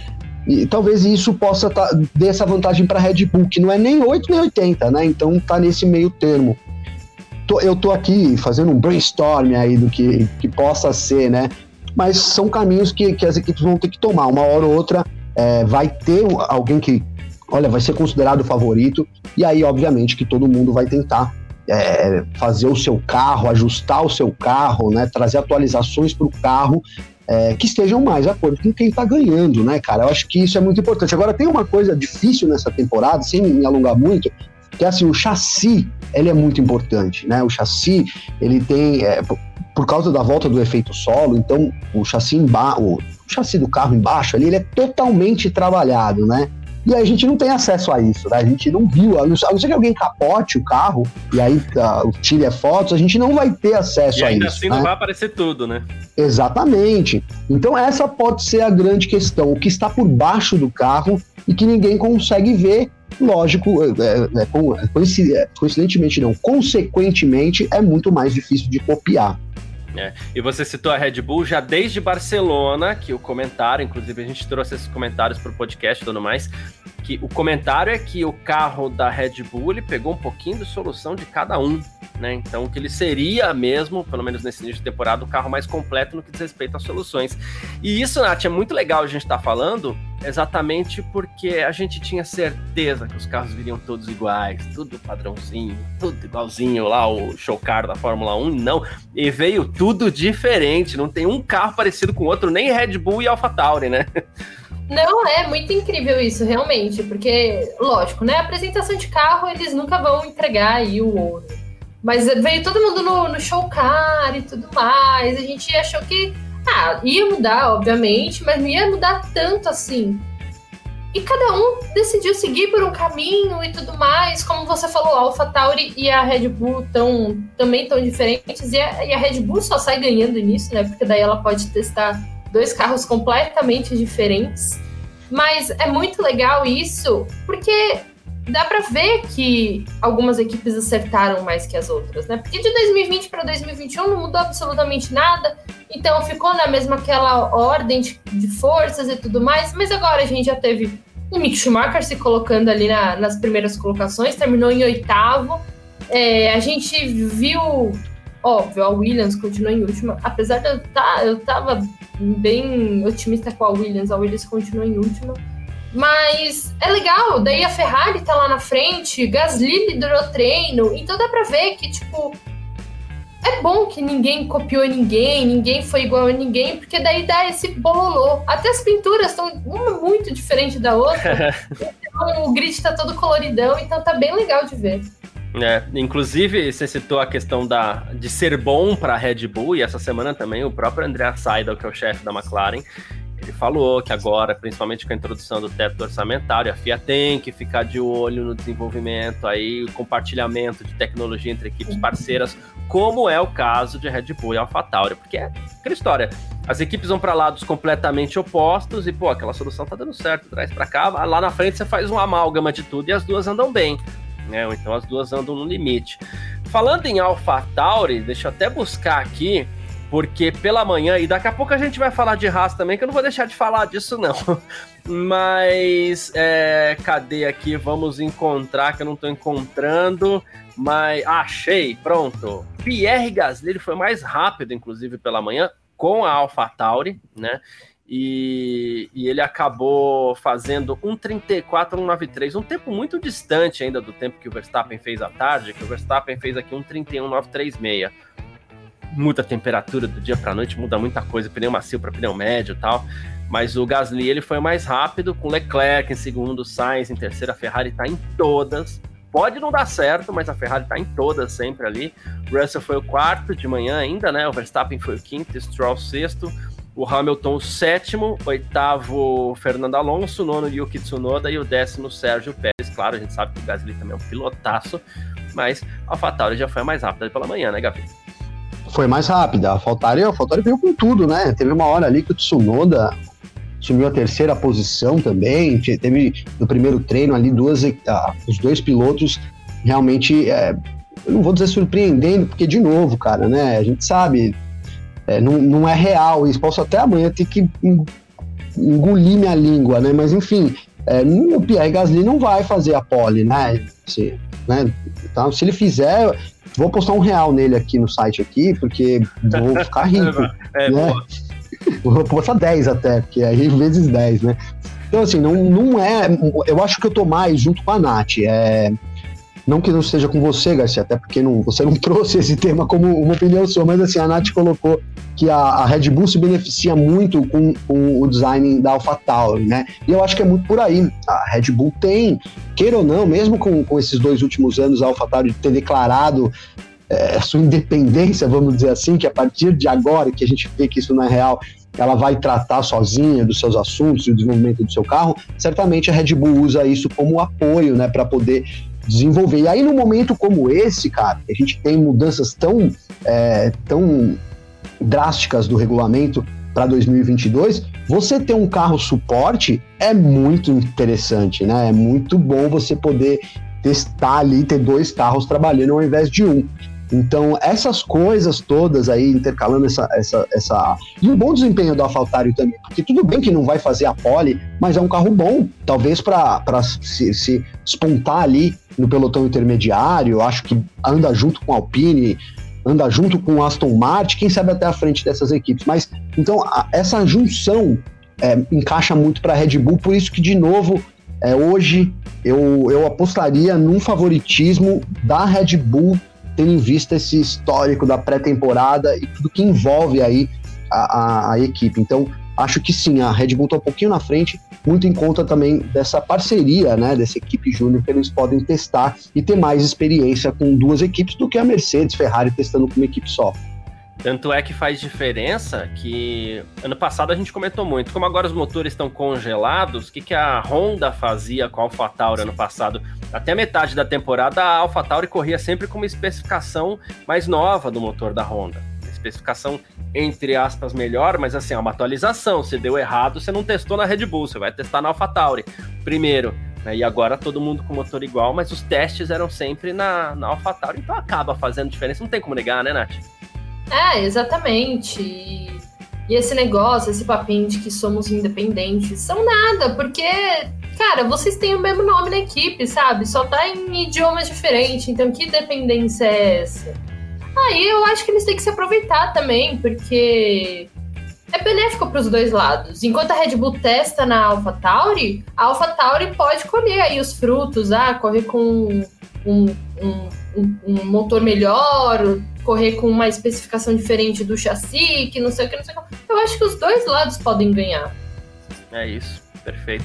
E talvez isso possa tá, dar essa vantagem para a Red Bull, que não é nem 8 nem 80, né? Então tá nesse meio termo. Tô, eu tô aqui fazendo um brainstorm aí do que, que possa ser, né? Mas são caminhos que, que as equipes vão ter que tomar. Uma hora ou outra é, vai ter alguém que, olha, vai ser considerado favorito, e aí, obviamente, que todo mundo vai tentar é, fazer o seu carro, ajustar o seu carro, né, trazer atualizações para o carro é, que estejam mais de acordo com quem está ganhando, né, cara? Eu acho que isso é muito importante. Agora, tem uma coisa difícil nessa temporada, sem me alongar muito, que é assim, o chassi, ele é muito importante, né? O chassi, ele tem, é, por causa da volta do efeito solo, então o chassi embaixo, o chassi do carro embaixo ali, ele é totalmente trabalhado, né? E a gente não tem acesso a isso, né? A gente não viu, a não, ser que alguém capote o carro e aí uh, tire as fotos, a gente não vai ter acesso e a isso. ainda assim né? não vai aparecer tudo, né? Exatamente. Então essa pode ser a grande questão, o que está por baixo do carro e que ninguém consegue ver. Lógico, é, é, é, é coincidentemente não, consequentemente é muito mais difícil de copiar. É. E você citou a Red Bull já desde Barcelona, que o comentário, inclusive a gente trouxe esses comentários para o podcast e tudo mais, que o comentário é que o carro da Red Bull ele pegou um pouquinho de solução de cada um, né? Então que ele seria mesmo, pelo menos nesse início de temporada, o carro mais completo no que diz respeito às soluções. E isso, Nath, é muito legal a gente estar tá falando, exatamente porque a gente tinha certeza que os carros viriam todos iguais, tudo padrãozinho, tudo igualzinho lá, o show car da Fórmula 1, não. E veio tudo diferente, não tem um carro parecido com o outro, nem Red Bull e AlphaTauri, né? Não, é muito incrível isso, realmente, porque, lógico, né? A apresentação de carro, eles nunca vão entregar aí o ouro. Mas veio todo mundo no, no show car e tudo mais. A gente achou que ah, ia mudar, obviamente, mas não ia mudar tanto assim. E cada um decidiu seguir por um caminho e tudo mais. Como você falou, a AlphaTauri e a Red Bull tão, também estão diferentes. E a, e a Red Bull só sai ganhando nisso, né? Porque daí ela pode testar dois carros completamente diferentes. Mas é muito legal isso, porque dá para ver que algumas equipes acertaram mais que as outras, né? Porque de 2020 para 2021 não mudou absolutamente nada, então ficou na mesma aquela ordem de, de, forças e tudo mais, mas agora a gente já teve o Mick Schumacher se colocando ali na, nas primeiras colocações, terminou em oitavo. É, a gente viu, óbvio, a Williams continuou em última, apesar de eu, tá, eu tava bem otimista com a Williams, a Williams continuou em última. Mas é legal, daí a Ferrari tá lá na frente, Gasly liderou treino, então dá pra ver que, tipo, é bom que ninguém copiou ninguém, ninguém foi igual a ninguém, porque daí dá esse bololô. Até as pinturas estão uma muito diferente da outra. então o grid tá todo coloridão, então tá bem legal de ver. É, inclusive, você citou a questão da, de ser bom para a Red Bull, e essa semana também o próprio André Seidel, que é o chefe da McLaren, ele falou que agora, principalmente com a introdução do teto orçamentário, a FIA tem que ficar de olho no desenvolvimento, aí, o compartilhamento de tecnologia entre equipes parceiras, como é o caso de Red Bull e AlphaTauri, porque é aquela história. As equipes vão para lados completamente opostos e, pô, aquela solução tá dando certo, traz para cá, lá na frente você faz uma amálgama de tudo e as duas andam bem. Né? Então as duas andam no limite. Falando em AlphaTauri, deixa eu até buscar aqui porque pela manhã, e daqui a pouco a gente vai falar de Haas também, que eu não vou deixar de falar disso, não. Mas, é, cadê aqui? Vamos encontrar, que eu não tô encontrando. Mas, achei, pronto. Pierre Gasly foi mais rápido, inclusive, pela manhã, com a AlphaTauri, né? E, e, ele acabou fazendo 1,34, 1,93, um tempo muito distante ainda do tempo que o Verstappen fez à tarde, que o Verstappen fez aqui 1,31, 936 muda a temperatura do dia para noite, muda muita coisa, pneu macio para pneu médio e tal. Mas o Gasly ele foi mais rápido, com Leclerc em segundo, Sainz em terceira, a Ferrari está em todas. Pode não dar certo, mas a Ferrari está em todas sempre ali. Russell foi o quarto de manhã ainda, né? O Verstappen foi o quinto, Stroll sexto, o Hamilton o sétimo, oitavo Fernando Alonso, nono Yuki Tsunoda e o décimo Sérgio Pérez. Claro, a gente sabe que o Gasly também é um pilotaço, mas a AlphaTauri já foi a mais rápida pela manhã, né, Gabriel? Foi mais rápida. A Faltari, a veio com tudo, né? Teve uma hora ali que o Tsunoda assumiu a terceira posição também. Teve no primeiro treino ali duas, ah, os dois pilotos realmente, é, eu não vou dizer surpreendendo, porque de novo, cara, né? A gente sabe, é, não, não é real isso. Posso até amanhã ter que engolir minha língua, né? Mas enfim, é, o Pierre Gasly não vai fazer a pole, né? Se, né? Então, se ele fizer, Vou postar um real nele aqui no site aqui, porque vou ficar rico. é, né? Vou postar 10 até, porque aí vezes 10, né? Então, assim, não, não é. Eu acho que eu tô mais junto com a Nath. É, não que não esteja com você, Garcia, até porque não, você não trouxe esse tema como uma opinião sua, mas assim, a Nath colocou que a, a Red Bull se beneficia muito com, com o design da AlphaTauri, né? E eu acho que é muito por aí. A Red Bull tem, queira ou não, mesmo com, com esses dois últimos anos, a AlphaTauri ter declarado é, sua independência, vamos dizer assim, que a partir de agora que a gente vê que isso não é real, ela vai tratar sozinha dos seus assuntos e do desenvolvimento do seu carro, certamente a Red Bull usa isso como apoio, né, para poder desenvolver. E aí, num momento como esse, cara, a gente tem mudanças tão, é, tão drásticas do regulamento para 2022, você ter um carro suporte é muito interessante, né? É muito bom você poder testar ali, ter dois carros trabalhando ao invés de um. Então, essas coisas todas aí, intercalando essa, essa, essa. E um bom desempenho do AlphaTauri também, porque tudo bem que não vai fazer a pole, mas é um carro bom, talvez para se, se despontar ali no pelotão intermediário. Acho que anda junto com a Alpine, anda junto com Aston Martin, quem sabe até a frente dessas equipes. Mas, então, a, essa junção é, encaixa muito para a Red Bull, por isso que, de novo, é, hoje eu, eu apostaria num favoritismo da Red Bull tendo em vista esse histórico da pré-temporada e tudo que envolve aí a, a, a, equipe. Então, acho que sim, a Red Bull está um pouquinho na frente, muito em conta também dessa parceria, né, dessa equipe júnior que eles podem testar e ter mais experiência com duas equipes do que a Mercedes, Ferrari testando com uma equipe só. Tanto é que faz diferença que ano passado a gente comentou muito, como agora os motores estão congelados, o que, que a Honda fazia com a AlphaTauri ano passado? Até metade da temporada a AlphaTauri corria sempre com uma especificação mais nova do motor da Honda. Especificação entre aspas melhor, mas assim, é uma atualização. Se deu errado, você não testou na Red Bull, você vai testar na AlphaTauri primeiro. Né? E agora todo mundo com motor igual, mas os testes eram sempre na, na AlphaTauri, então acaba fazendo diferença. Não tem como negar, né, Nath? É, exatamente. E, e esse negócio, esse papinho de que somos independentes, são nada, porque, cara, vocês têm o mesmo nome na equipe, sabe? Só tá em idiomas diferentes, então que dependência é essa? Aí eu acho que eles têm que se aproveitar também, porque é benéfico para os dois lados. Enquanto a Red Bull testa na AlphaTauri, a AlphaTauri pode colher aí os frutos, ah, correr com um, um, um, um motor melhor, correr com uma especificação diferente do chassi, que não sei o que, não sei o que. Eu acho que os dois lados podem ganhar. É isso, perfeito.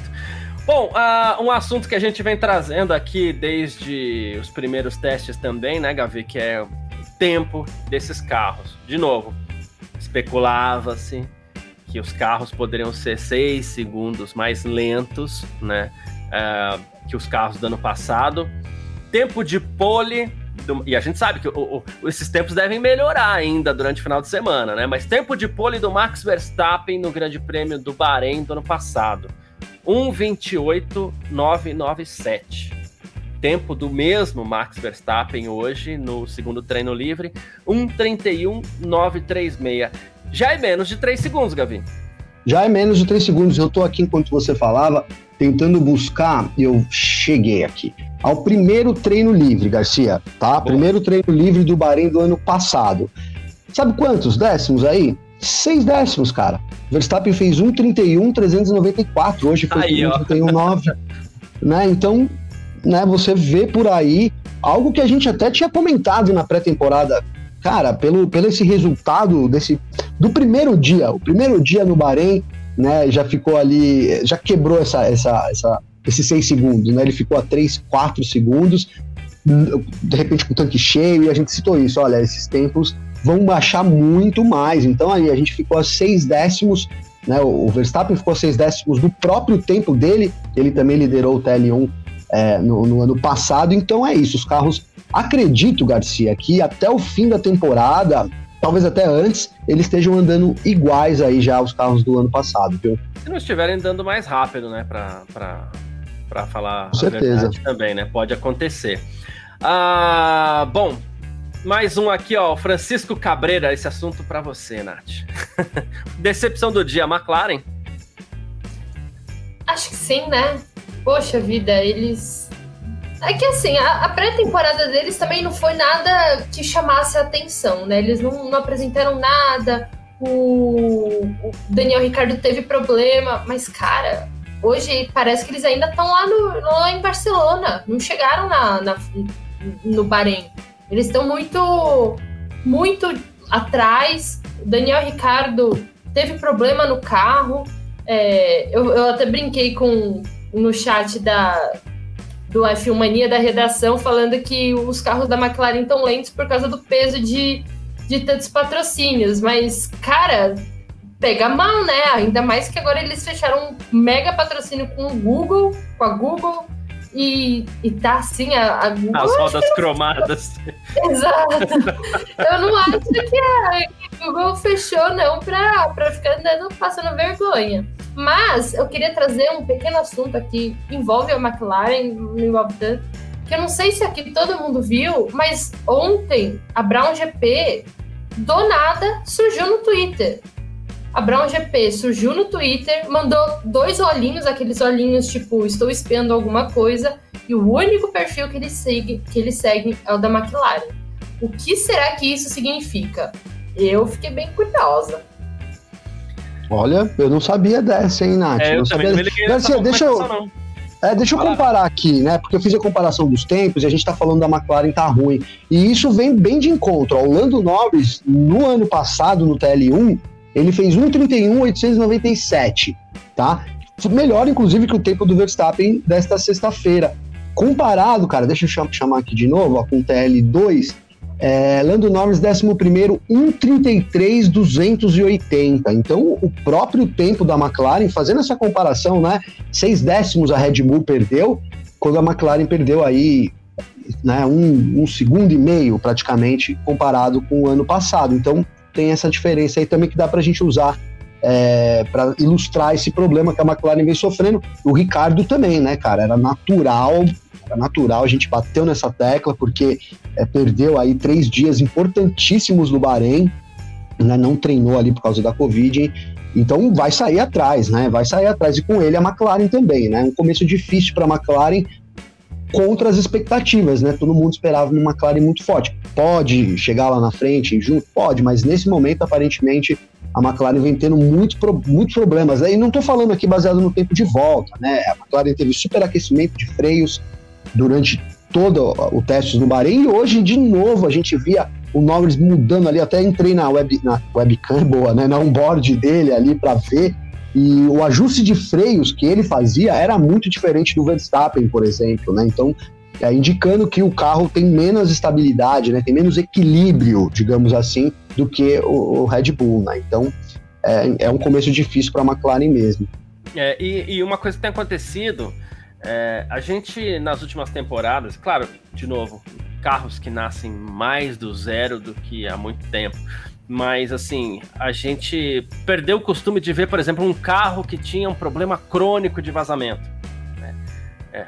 Bom, uh, um assunto que a gente vem trazendo aqui desde os primeiros testes também, né, Gavi, que é tempo desses carros. De novo, especulava-se que os carros poderiam ser seis segundos mais lentos, né, uh, que os carros do ano passado. Tempo de pole do, e a gente sabe que o, o, esses tempos devem melhorar ainda durante o final de semana, né? Mas tempo de pole do Max Verstappen no Grande Prêmio do Bahrein do ano passado: 1:28.997. Tempo do mesmo Max Verstappen hoje no segundo treino livre: 1:31.936. Já é menos de 3 segundos, Gavi. Já é menos de 3 segundos. Eu tô aqui enquanto você falava, tentando buscar, e eu cheguei aqui ao primeiro treino livre, Garcia, tá? Primeiro treino livre do Bahrein do ano passado. Sabe quantos décimos aí? Seis décimos, cara. Verstappen fez 1,31,394, hoje foi 1,31,9. né? Então, né, você vê por aí algo que a gente até tinha comentado na pré-temporada. Cara, pelo, pelo esse resultado desse do primeiro dia, o primeiro dia no Bahrein, né, já ficou ali, já quebrou essa, essa, essa esses seis segundos, né? Ele ficou a 3, 4 segundos, de repente com o tanque cheio, e a gente citou isso, olha, esses tempos vão baixar muito mais. Então aí a gente ficou a 6 décimos, né? O Verstappen ficou 6 décimos do próprio tempo dele, ele também liderou o TL1 é, no, no ano passado, então é isso, os carros. Acredito, Garcia, que até o fim da temporada, talvez até antes, eles estejam andando iguais aí já aos carros do ano passado, viu? Se não estiverem andando mais rápido, né, para para falar Com certeza. também, né? Pode acontecer. Ah, bom, mais um aqui, ó, Francisco Cabreira, esse assunto para você, Nath. Decepção do dia, McLaren? Acho que sim, né? Poxa vida, eles. É que assim, a, a pré-temporada deles também não foi nada que chamasse a atenção, né? Eles não, não apresentaram nada. O, o Daniel Ricardo teve problema, mas, cara, hoje parece que eles ainda estão lá, lá em Barcelona, não chegaram na, na no Bahrein. Eles estão muito, muito atrás. O Daniel Ricardo teve problema no carro. É, eu, eu até brinquei com no chat da, do F1 Mania da redação falando que os carros da McLaren estão lentos por causa do peso de, de tantos patrocínios. Mas, cara, pega mal, né? Ainda mais que agora eles fecharam um mega patrocínio com o Google, com a Google, e, e tá assim, a, a Google. As rodas cromadas. Exato. Eu não acho que a Google fechou, não, pra, pra ficar andando, passando vergonha. Mas eu queria trazer um pequeno assunto aqui, envolve a McLaren, não envolve tanto, que eu não sei se aqui todo mundo viu, mas ontem a Brown GP do nada surgiu no Twitter. A Brown GP surgiu no Twitter, mandou dois olhinhos, aqueles olhinhos tipo, estou espiando alguma coisa, e o único perfil que eles seguem, que eles seguem é o da McLaren. O que será que isso significa? Eu fiquei bem curiosa. Olha, eu não sabia dessa, hein, Nath? É, eu não sabia. não Garcia, deixa eu, é, deixa eu comparar aqui, né? Porque eu fiz a comparação dos tempos e a gente tá falando da McLaren tá ruim. E isso vem bem de encontro. O Lando Norris, no ano passado, no TL1, ele fez 1,31,897, tá? Melhor, inclusive, que o tempo do Verstappen desta sexta-feira. Comparado, cara, deixa eu chamar aqui de novo, ó, com o TL2, é, Lando Norris 11, 1,33,280. Então, o próprio tempo da McLaren, fazendo essa comparação, né? Seis décimos a Red Bull perdeu, quando a McLaren perdeu aí né, um, um segundo e meio praticamente comparado com o ano passado. Então, tem essa diferença aí também que dá para a gente usar é, para ilustrar esse problema que a McLaren vem sofrendo. O Ricardo também, né, cara? Era natural era natural, a gente bateu nessa tecla, porque é, perdeu aí três dias importantíssimos no Bahrein, né, não treinou ali por causa da Covid, então vai sair atrás, né? Vai sair atrás. E com ele a McLaren também, né? Um começo difícil para a McLaren contra as expectativas, né? Todo mundo esperava uma McLaren muito forte. Pode chegar lá na frente junto? Pode, mas nesse momento, aparentemente, a McLaren vem tendo muito, muitos problemas. Né? E não estou falando aqui baseado no tempo de volta, né? A McLaren teve superaquecimento de freios, durante todo o teste no Bahrein e hoje de novo a gente via o Norris mudando ali, até entrei na, web, na webcam boa, né, na onboard dele ali para ver e o ajuste de freios que ele fazia era muito diferente do Verstappen, por exemplo, né? Então, é, indicando que o carro tem menos estabilidade, né? Tem menos equilíbrio, digamos assim, do que o, o Red Bull, né? Então, é, é um começo difícil para a McLaren mesmo. É, e, e, uma coisa que tem acontecido é, a gente, nas últimas temporadas, claro, de novo, carros que nascem mais do zero do que há muito tempo. Mas, assim, a gente perdeu o costume de ver, por exemplo, um carro que tinha um problema crônico de vazamento. Né? É,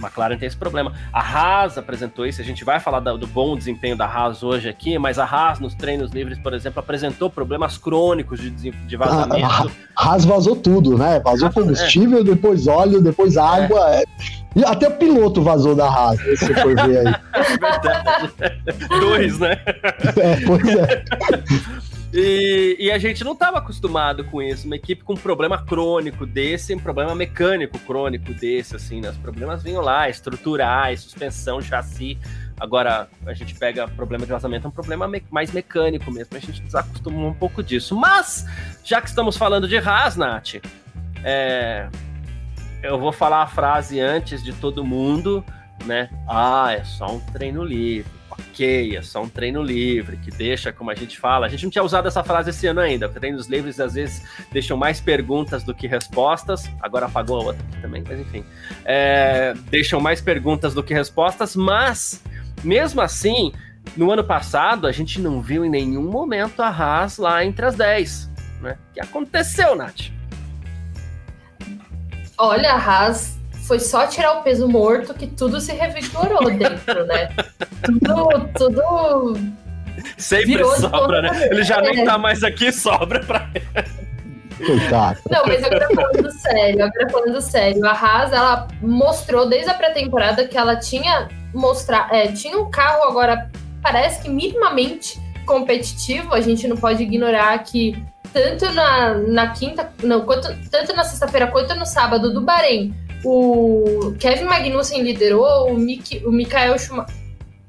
McLaren tem esse problema. A Haas apresentou isso, a gente vai falar do, bom desempenho da Haas hoje aqui, mas a Haas nos treinos livres, por exemplo, apresentou problemas crônicos de, de vazamento. A, a Haas vazou tudo, né? Vazou combustível, é. depois óleo, depois água. É. E até o piloto vazou da Haas, se você for ver aí. Verdade. Dois, né? É, pois é. E, e, a gente não estava acostumado com isso. Uma equipe com um problema crônico desse, um problema mecânico crônico desse, assim, né? Os problemas vinham lá, estruturais, suspensão, chassi. Agora, a gente pega problema de vazamento, é um problema me mais mecânico mesmo. A gente desacostumou um pouco disso. Mas, já que estamos falando de Haas, Nath, é... eu vou falar a frase antes de todo mundo, né? Ah, é só um treino livre ok, é só um treino livre, que deixa, como a gente fala, a gente não tinha usado essa frase esse ano ainda, treinos livres às vezes deixam mais perguntas do que respostas, agora apagou a outra aqui também, mas enfim, é, deixam mais perguntas do que respostas, mas mesmo assim, no ano passado a gente não viu em nenhum momento a Haas lá entre as 10, né? O que aconteceu, Nath? Olha, a Haas foi só tirar o peso morto que tudo se revigorou dentro, né? Tudo, tudo. Sempre sobra, né? Ele já nem tá mais aqui, sobra pra Coitado. Não, mas agora falando sério, agora falando sério, a Haas, ela mostrou desde a pré-temporada que ela tinha mostrar, é, tinha um carro agora parece que minimamente competitivo. A gente não pode ignorar que tanto na, na quinta, não, quanto, tanto na sexta-feira quanto no sábado do Bahrein, o Kevin Magnussen liderou, o, Mick, o Michael Schumacher,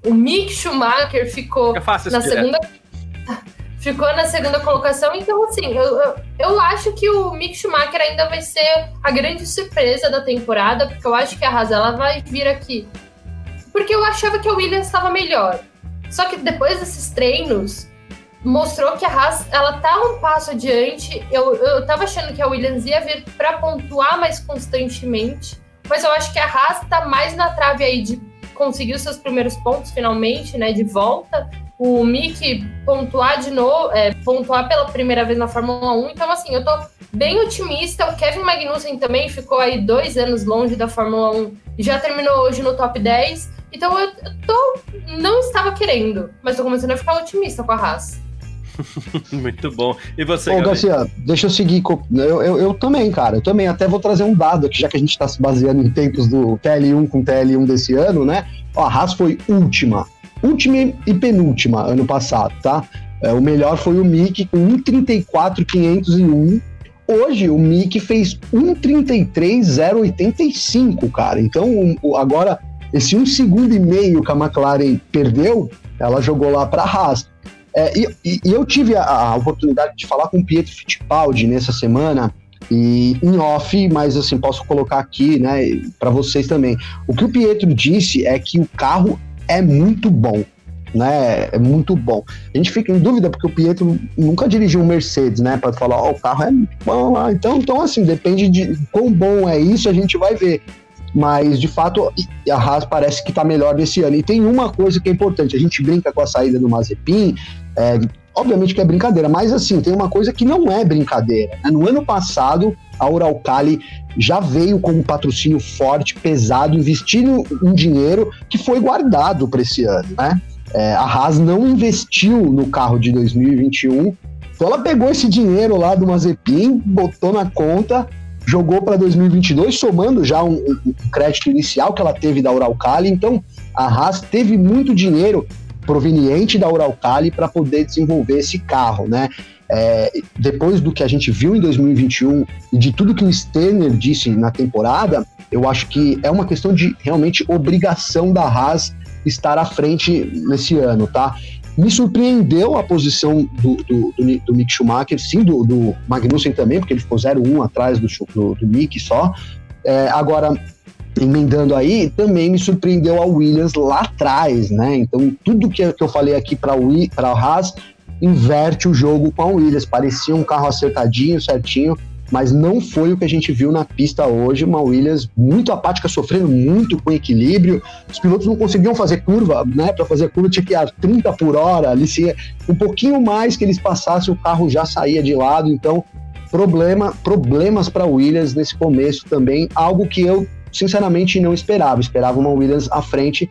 o Mick Schumacher ficou é na segunda ficou na segunda colocação. Então, assim, eu, eu, eu, acho que o Mick Schumacher ainda vai ser a grande surpresa da temporada, porque eu acho que a Haas ela vai vir aqui. Porque eu achava que a Williams estava melhor. Só que depois desses treinos, mostrou que a Haas ela tá um passo adiante. Eu, eu tava achando que a Williams ia vir para pontuar mais constantemente, mas eu acho que a Haas tá mais na trave aí de conseguir os seus primeiros pontos finalmente, né, de volta. O Mick pontuar de novo, é, pontuar pela primeira vez na Fórmula 1. Então, assim, eu tô bem otimista. O Kevin Magnussen também ficou aí dois anos longe da Fórmula 1 e já terminou hoje no top 10. Então eu, tô. Não estava querendo, mas tô começando a ficar otimista com a Haas. Muito bom. E você, Ô, Garcia, deixa eu seguir. Eu, eu, eu, também, cara. Eu também até vou trazer um dado aqui, já que a gente está se baseando em tempos do TL1 com TL1 desse ano, né? Ó, a Haas foi última. Última e penúltima ano passado, tá? É, o melhor foi o Mick com 1,34,501. Hoje o Mick fez 1,33,085, cara. Então agora esse um segundo e meio que a McLaren perdeu, ela jogou lá para a Haas. É, e, e, eu tive a, a, oportunidade de falar com o Pietro Fittipaldi nessa semana, e em off, mas assim, posso colocar aqui, né, para vocês também. O que o Pietro disse é que o carro é muito bom, né? É muito bom. A gente fica em dúvida porque o Pietro nunca dirigiu um Mercedes, né? Para falar, ó, oh, o carro é bom lá. Então, então, assim, depende de quão bom é isso, a gente vai ver. Mas, de fato, a Haas parece que está melhor nesse ano. E tem uma coisa que é importante: a gente brinca com a saída do Mazepin, é, obviamente que é brincadeira, mas assim, tem uma coisa que não é brincadeira. Né? No ano passado, a Uralcali já veio com um patrocínio forte, pesado, investindo um dinheiro que foi guardado para esse ano, né? É, a Haas não investiu no carro de 2021, então ela pegou esse dinheiro lá do Mazepin, botou na conta, jogou para 2022, somando já um, um, crédito inicial que ela teve da Uralcali. Então a Haas teve muito dinheiro proveniente da Uralcali para poder desenvolver esse carro, né? É, depois do que a gente viu em 2021 e de tudo que o Stenner disse na temporada, eu acho que é uma questão de realmente obrigação da Haas estar à frente nesse ano, tá? Me surpreendeu a posição do, do, do, do Mick Schumacher, sim, do, do, Magnussen também, porque ele ficou 0-1 atrás do, do, do Mick só. É, agora, emendando aí, também me surpreendeu a Williams lá atrás, né? Então, tudo que, eu falei aqui para a Haas inverte o jogo com a Williams. Parecia um carro acertadinho, certinho, mas não foi o que a gente viu na pista hoje. Uma Williams muito apática, sofrendo muito com equilíbrio. Os pilotos não conseguiam fazer curva, né? Para fazer curva tinha que ir a 30 por hora, ali se um pouquinho mais que eles passassem, o carro já saía de lado. Então, problema, problemas para Williams nesse começo também, algo que eu sinceramente não esperava. Esperava uma Williams à frente.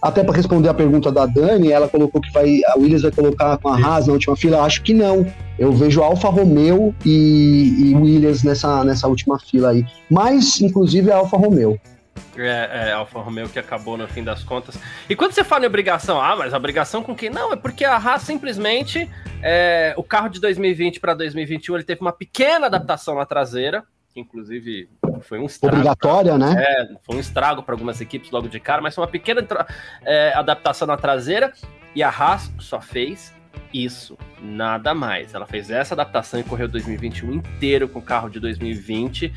Até para responder a pergunta da Dani, ela colocou que vai, a Williams vai colocar com a Haas na última fila. Acho que não. Eu vejo Alfa Romeo e, e Williams nessa, nessa última fila aí. Mas, inclusive, a Alfa Romeo. É, é, Alfa Romeo que acabou no fim das contas. E quando você fala em obrigação, ah, mas obrigação com quem? Não, é porque a Haas simplesmente, é, o carro de 2020 para 2021, ele teve uma pequena adaptação na traseira, que inclusive foi um estrago. Obrigatória, pra, né? É, foi um estrago para algumas equipes logo de cara, mas foi uma pequena é, adaptação na traseira e a Haas só fez isso, nada mais. Ela fez essa adaptação e correu 2021 inteiro com o carro de 2020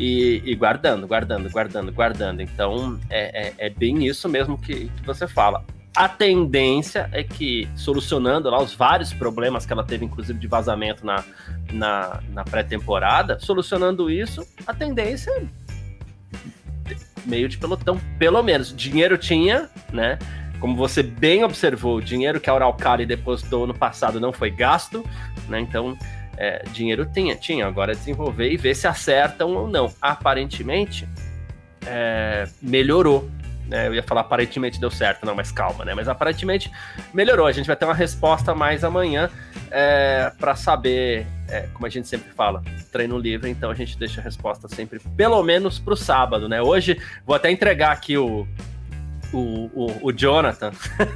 e, e guardando, guardando, guardando, guardando. Então é, é, é bem isso mesmo que, que você fala. A tendência é que, solucionando lá os vários problemas que ela teve, inclusive de vazamento na, na, na pré-temporada, solucionando isso, a tendência é meio de pelotão, pelo menos. Dinheiro tinha, né? Como você bem observou, o dinheiro que a Uralcali depositou no passado não foi gasto, né? Então, é, dinheiro tinha, tinha. Agora é desenvolver e ver se acertam ou não. Aparentemente, é, melhorou né? Eu ia falar aparentemente deu certo, não, mas calma, né? Mas aparentemente melhorou. A gente vai ter uma resposta mais amanhã é, para saber, é, como a gente sempre fala, treino livre, então a gente deixa a resposta sempre, pelo menos para o sábado, né? Hoje vou até entregar aqui o, o, o, o Jonathan,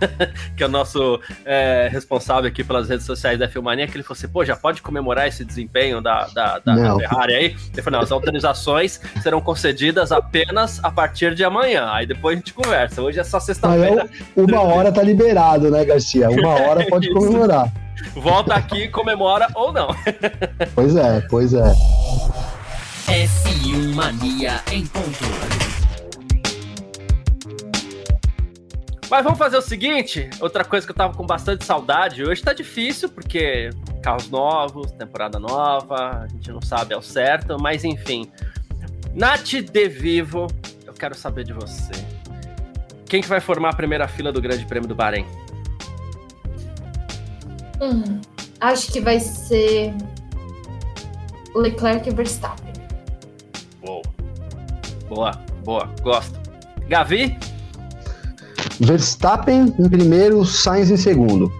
que é o nosso é, responsável aqui pelas redes sociais da Filmania, que ele falou assim: pô, já pode comemorar esse desempenho da, da, da, da Ferrari aí? Ele falou: não, as autorizações serão concedidas apenas a partir de amanhã. Aí depois a gente conversa. Hoje é só sexta-feira. Uma hora tá liberado, né, Garcia? Uma hora pode comemorar. Volta aqui, comemora ou não. pois é, pois é. F1 Mania em ponto. Mas vamos fazer o seguinte, outra coisa que eu tava com bastante saudade, hoje tá difícil, porque carros novos, temporada nova, a gente não sabe ao certo, mas enfim. Nath De Vivo, eu quero saber de você. Quem que vai formar a primeira fila do Grande Prêmio do Bahrein? Hum, acho que vai ser Leclerc e Verstappen. Boa. Boa, boa, gosto. Gavi? Verstappen em primeiro, Sainz em segundo.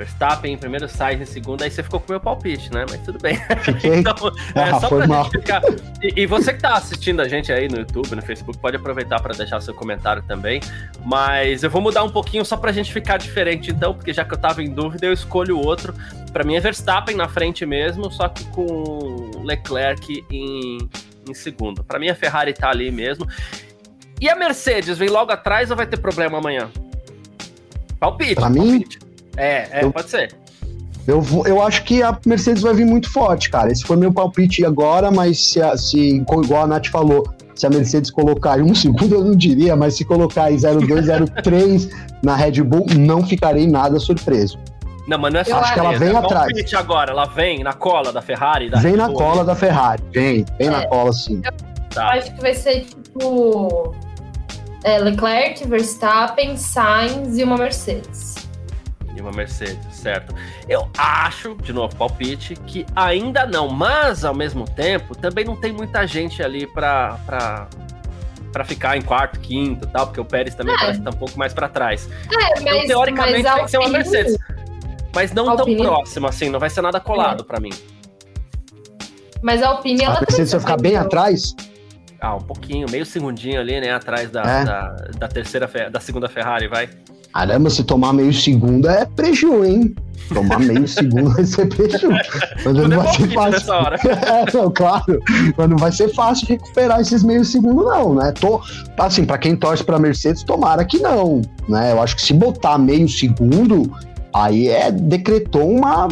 Verstappen em primeiro, Sainz em segundo, aí você ficou com o meu palpite, né? Mas tudo bem. Fiquei. então, é, ah, só pra mal. gente ficar. E, e, você que tá assistindo a gente aí no YouTube, no Facebook, pode aproveitar para deixar seu comentário também. Mas eu vou mudar um pouquinho só pra gente ficar diferente, então, porque já que eu tava em dúvida, eu escolho outro. Para mim é Verstappen na frente mesmo, só que com Leclerc em, em segundo. Para mim a Ferrari tá ali mesmo. E a Mercedes vem logo atrás ou vai ter problema amanhã? Palpite. Pra mim, É, é eu, pode ser. Eu, eu acho que a Mercedes vai vir muito forte, cara. Esse foi meu palpite agora, mas se, se igual a Nath falou, se a Mercedes colocar em um segundo, eu não diria, mas se colocar em 02, 03 na Red Bull, não ficarei nada surpreso. Não, mas não é só Acho que ela vem é atrás. agora, ela vem na cola da Ferrari? Da vem na cola da Ferrari, vem, vem é, na cola sim. Eu tá. acho que vai ser tipo é, Leclerc, Verstappen, Sainz e uma Mercedes. E uma Mercedes, certo. Eu acho, de novo, palpite, que ainda não, mas ao mesmo tempo também não tem muita gente ali pra, pra, pra ficar em quarto, quinto e tal, porque o Pérez também é. parece estar tá um pouco mais pra trás. É, então, mas, então, teoricamente, tem que ser uma Mercedes. Mas não tão próximo assim, não vai ser nada colado é. pra mim. Mas a Alpine, ela. A Mercedes vai ficar bem atrás? Ah, um pouquinho, meio segundinho ali, né? Atrás da, é. da, da, terceira, da segunda Ferrari, vai. Caramba, se tomar meio segundo é prejuízo, hein? Tomar meio segundo vai ser prejuízo. Mas não vai ser fácil. é, não, claro. Mas não vai ser fácil recuperar esses meio segundos, não, né? Tô, assim, para quem torce pra Mercedes, tomara que não. Né? Eu acho que se botar meio segundo, aí é decretou uma,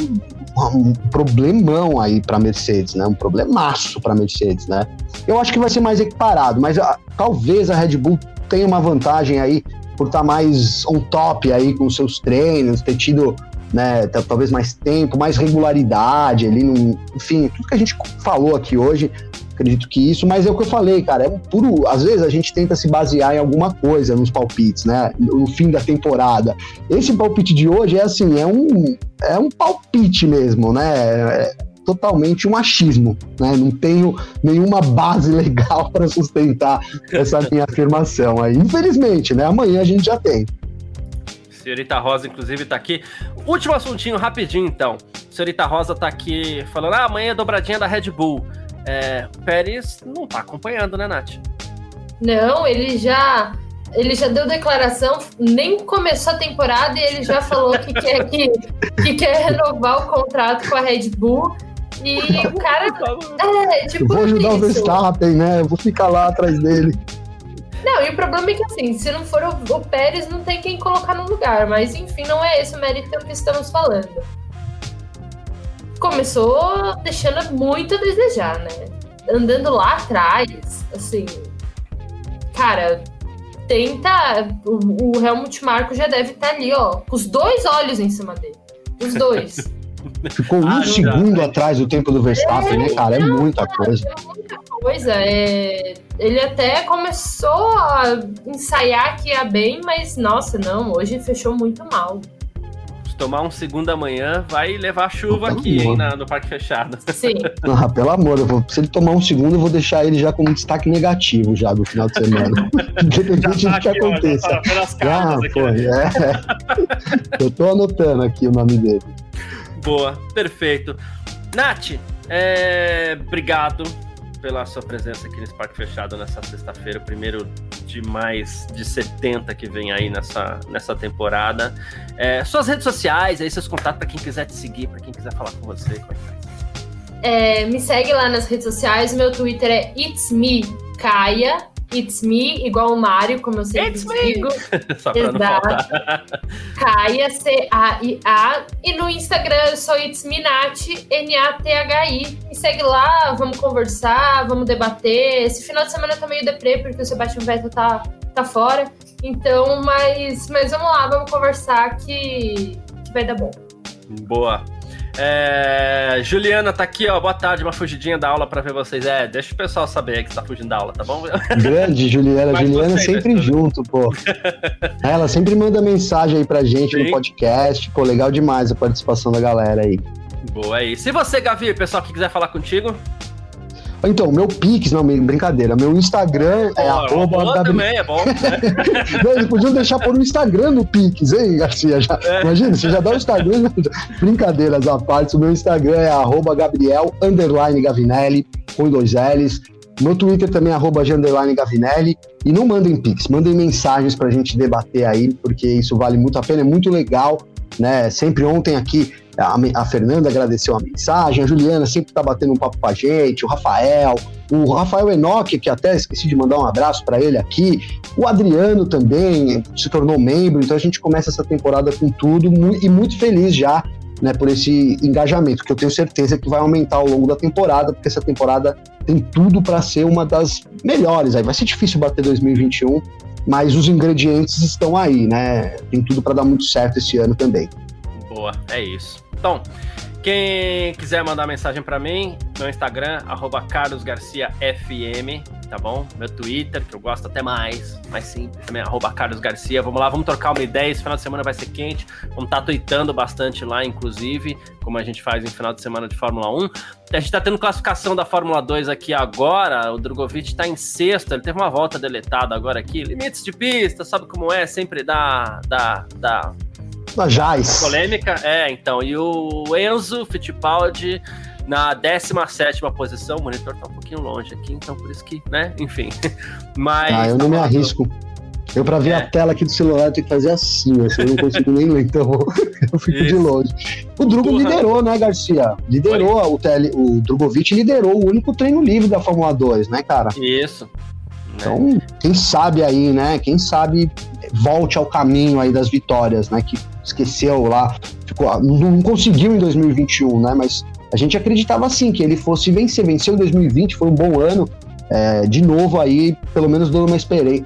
um problemão aí para Mercedes, né? Um problemaço para Mercedes, né? Eu acho que vai ser mais equiparado, mas a, ah, talvez a Red Bull tenha uma vantagem aí por estar tá mais on top aí com seus treinos, ter tido né, talvez mais tempo, mais regularidade ali, enfim, tudo que a gente falou aqui hoje, acredito que isso, mas é o que eu falei, cara, é um puro, às vezes a gente tenta se basear em alguma coisa nos palpites, né, no fim da temporada. Esse palpite de hoje é assim, é um, é um palpite mesmo, né, é totalmente um achismo, né, não tenho nenhuma base legal para sustentar essa minha afirmação aí, infelizmente, né, amanhã a gente já tem. Senhorita Rosa, inclusive, tá aqui. Último assuntinho, rapidinho, então. Senhorita Rosa tá aqui falando: ah, amanhã é dobradinha da Red Bull. É, o Pérez não tá acompanhando, né, Nath? Não, ele já. Ele já deu declaração, nem começou a temporada e ele já falou que quer, que, que quer renovar o contrato com a Red Bull. E o cara. É, tipo, eu vou ajudar isso. o Verstappen, né? Eu vou ficar lá atrás dele. Não, e o problema é que assim, se não for o, o Pérez, não tem quem colocar no lugar. Mas enfim, não é esse o mérito que estamos falando começou deixando muito a desejar, né? Andando lá atrás, assim. Cara, tenta. O, o Helmut Marko já deve estar tá ali, ó, com os dois olhos em cima dele. Os dois. Ficou um ah, segundo atrás do tempo do Verstappen, é, né, cara? É muita coisa. É coisa. É... Ele até começou a ensaiar que ia bem, mas nossa, não, hoje fechou muito mal tomar um segundo amanhã, vai levar chuva aqui, hein, na, no parque fechado. Sim. Ah, pelo amor, vou, se ele tomar um segundo, eu vou deixar ele já como destaque negativo já do final de semana. Independente tá do que aconteça. Tá ah, pô, é. Eu tô anotando aqui o nome dele. Boa, perfeito. Nath, é... obrigado pela sua presença aqui nesse Parque Fechado nessa sexta-feira, o primeiro de mais de 70 que vem aí nessa, nessa temporada. É, suas redes sociais, aí seus contatos para quem quiser te seguir, para quem quiser falar com você. É, me segue lá nas redes sociais, meu Twitter é It's Me Caia, It's Me, igual o Mario, como eu sempre It's digo. Só pra Exato. não faltar. Caia, C-A-I-A. E no Instagram eu sou It's Me Nath, N-A-T-H-I. Me segue lá, vamos conversar, vamos debater. Esse final de semana tá meio deprê, porque o Sebastião Vettel tá, tá fora. Então, mas, mas vamos lá, vamos conversar que, que vai dar bom. Boa. É, Juliana tá aqui, ó. Boa tarde, uma fugidinha da aula pra ver vocês. É, deixa o pessoal saber que você tá fugindo da aula, tá bom? Grande, Juliana. Mas Juliana você, sempre né? junto, pô. Ela sempre manda mensagem aí pra gente Sim. no podcast. Pô, legal demais a participação da galera aí. Boa aí. Se você, Gavi, pessoal que quiser falar contigo. Então, meu Pix, não, brincadeira. Meu Instagram é oh, arroba. também é bom. Né? Podiam deixar por um Instagram no Pix, hein, Garcia? Já, é. Imagina, você já dá o Instagram. Brincadeiras à parte, o meu Instagram é arroba Gabriel Gavinelli, com dois L's. Meu Twitter também é arroba Gavinelli. E não mandem Pix, mandem mensagens pra gente debater aí, porque isso vale muito a pena, é muito legal. Né? Sempre ontem aqui a, a Fernanda agradeceu a mensagem, a Juliana sempre tá batendo um papo com a gente, o Rafael, o Rafael Enoch, que até esqueci de mandar um abraço para ele aqui, o Adriano também se tornou membro, então a gente começa essa temporada com tudo e muito feliz já né, por esse engajamento, que eu tenho certeza que vai aumentar ao longo da temporada, porque essa temporada tem tudo para ser uma das melhores. Aí vai ser difícil bater 2021, mas os ingredientes estão aí, né? Tem tudo para dar muito certo esse ano também. Boa, é isso. Então, quem quiser mandar mensagem para mim, meu Instagram, carlosgarciafm, tá bom? Meu Twitter, que eu gosto até mais, mais simples, também, arroba carlosgarcia. Vamos lá, vamos trocar uma ideia, esse final de semana vai ser quente, vamos estar tá tweetando bastante lá, inclusive, como a gente faz em final de semana de Fórmula 1. A gente tá tendo classificação da Fórmula 2 aqui agora, o Drogovic tá em sexto, ele teve uma volta deletada agora aqui, limites de pista, sabe como é, sempre dá, dá, dá da Jais. Polêmica, é, então. E o Enzo Fittipaldi na 17 posição. O monitor tá um pouquinho longe aqui, então por isso que, né? Enfim. Mas. Ah, eu não me arrisco. Eu, pra ver é. a tela aqui do celular, eu tenho que fazer assim, assim eu não consigo nem ler, então eu fico Isso. de longe. O Drugo Porra. liderou, né, Garcia? Liderou o, TL, o Drogovic liderou o único treino livre da Fórmula 2, né, cara? Isso. Então, né? quem sabe aí, né? Quem sabe volte ao caminho aí das vitórias, né? Que esqueceu lá, ficou, não conseguiu em 2021, né? Mas a gente acreditava assim que ele fosse vencer, venceu em 2020, foi um bom ano. É, de novo aí, pelo menos dando uma,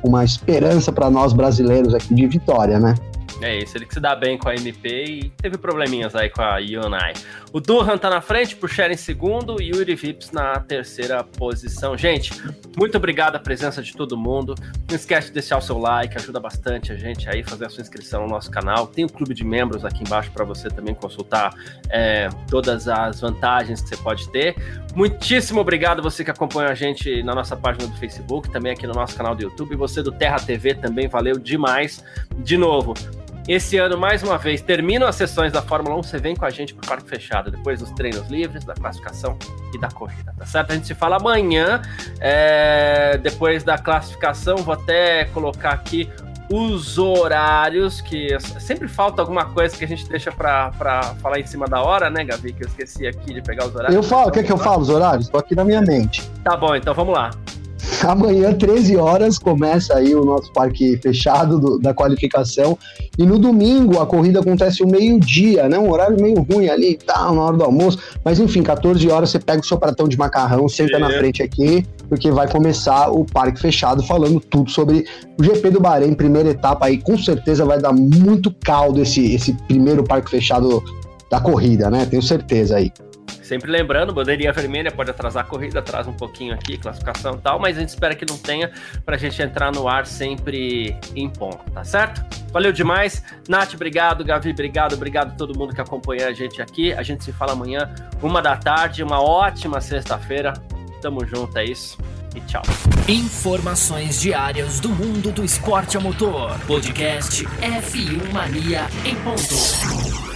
uma esperança para nós brasileiros aqui de vitória, né? É isso, ele que se dá bem com a MP e teve probleminhas aí com a Yunai. O Durhan tá na frente, Puxer em segundo e o Yuri Vips na terceira posição. Gente, muito obrigado a presença de todo mundo. Não esquece de deixar o seu like, ajuda bastante a gente aí fazer a sua inscrição no nosso canal. Tem o um clube de membros aqui embaixo para você também consultar é, todas as vantagens que você pode ter. Muitíssimo obrigado você que acompanha a gente na nossa página do Facebook, também aqui no nosso canal do YouTube. Você do Terra TV também, valeu demais. De novo, esse ano, mais uma vez, terminam as sessões da Fórmula 1, você vem com a gente para o parque fechado, depois dos treinos livres, da classificação e da corrida, tá certo? A gente se fala amanhã, é, depois da classificação, vou até colocar aqui os horários, que sempre falta alguma coisa que a gente deixa para falar em cima da hora, né, Gabi? Que eu esqueci aqui de pegar os horários. Eu falo, quer que eu falo os horários? Estou aqui na minha mente. Tá bom, então vamos lá. Amanhã, 13 horas, começa aí o nosso parque fechado do, da qualificação. E no domingo, a corrida acontece o meio-dia, né? Um horário meio ruim ali, tá, na hora do almoço. Mas enfim, 14 horas você pega o seu pratão de macarrão, senta é. na frente aqui, porque vai começar o parque fechado falando tudo sobre o GP do Bahrein, primeira etapa aí. Com certeza vai dar muito caldo esse, esse primeiro parque fechado da corrida, né? Tenho certeza aí. Sempre lembrando, bandeirinha vermelha pode atrasar a corrida, atrasa um pouquinho aqui, classificação e tal, mas a gente espera que não tenha para a gente entrar no ar sempre em ponto, tá certo? Valeu demais. Nath, obrigado. Gavi, obrigado. Obrigado a todo mundo que acompanha a gente aqui. A gente se fala amanhã, uma da tarde. Uma ótima sexta-feira. Tamo junto, é isso. E tchau. Informações diárias do mundo do esporte a motor. Podcast F1 Mania em ponto.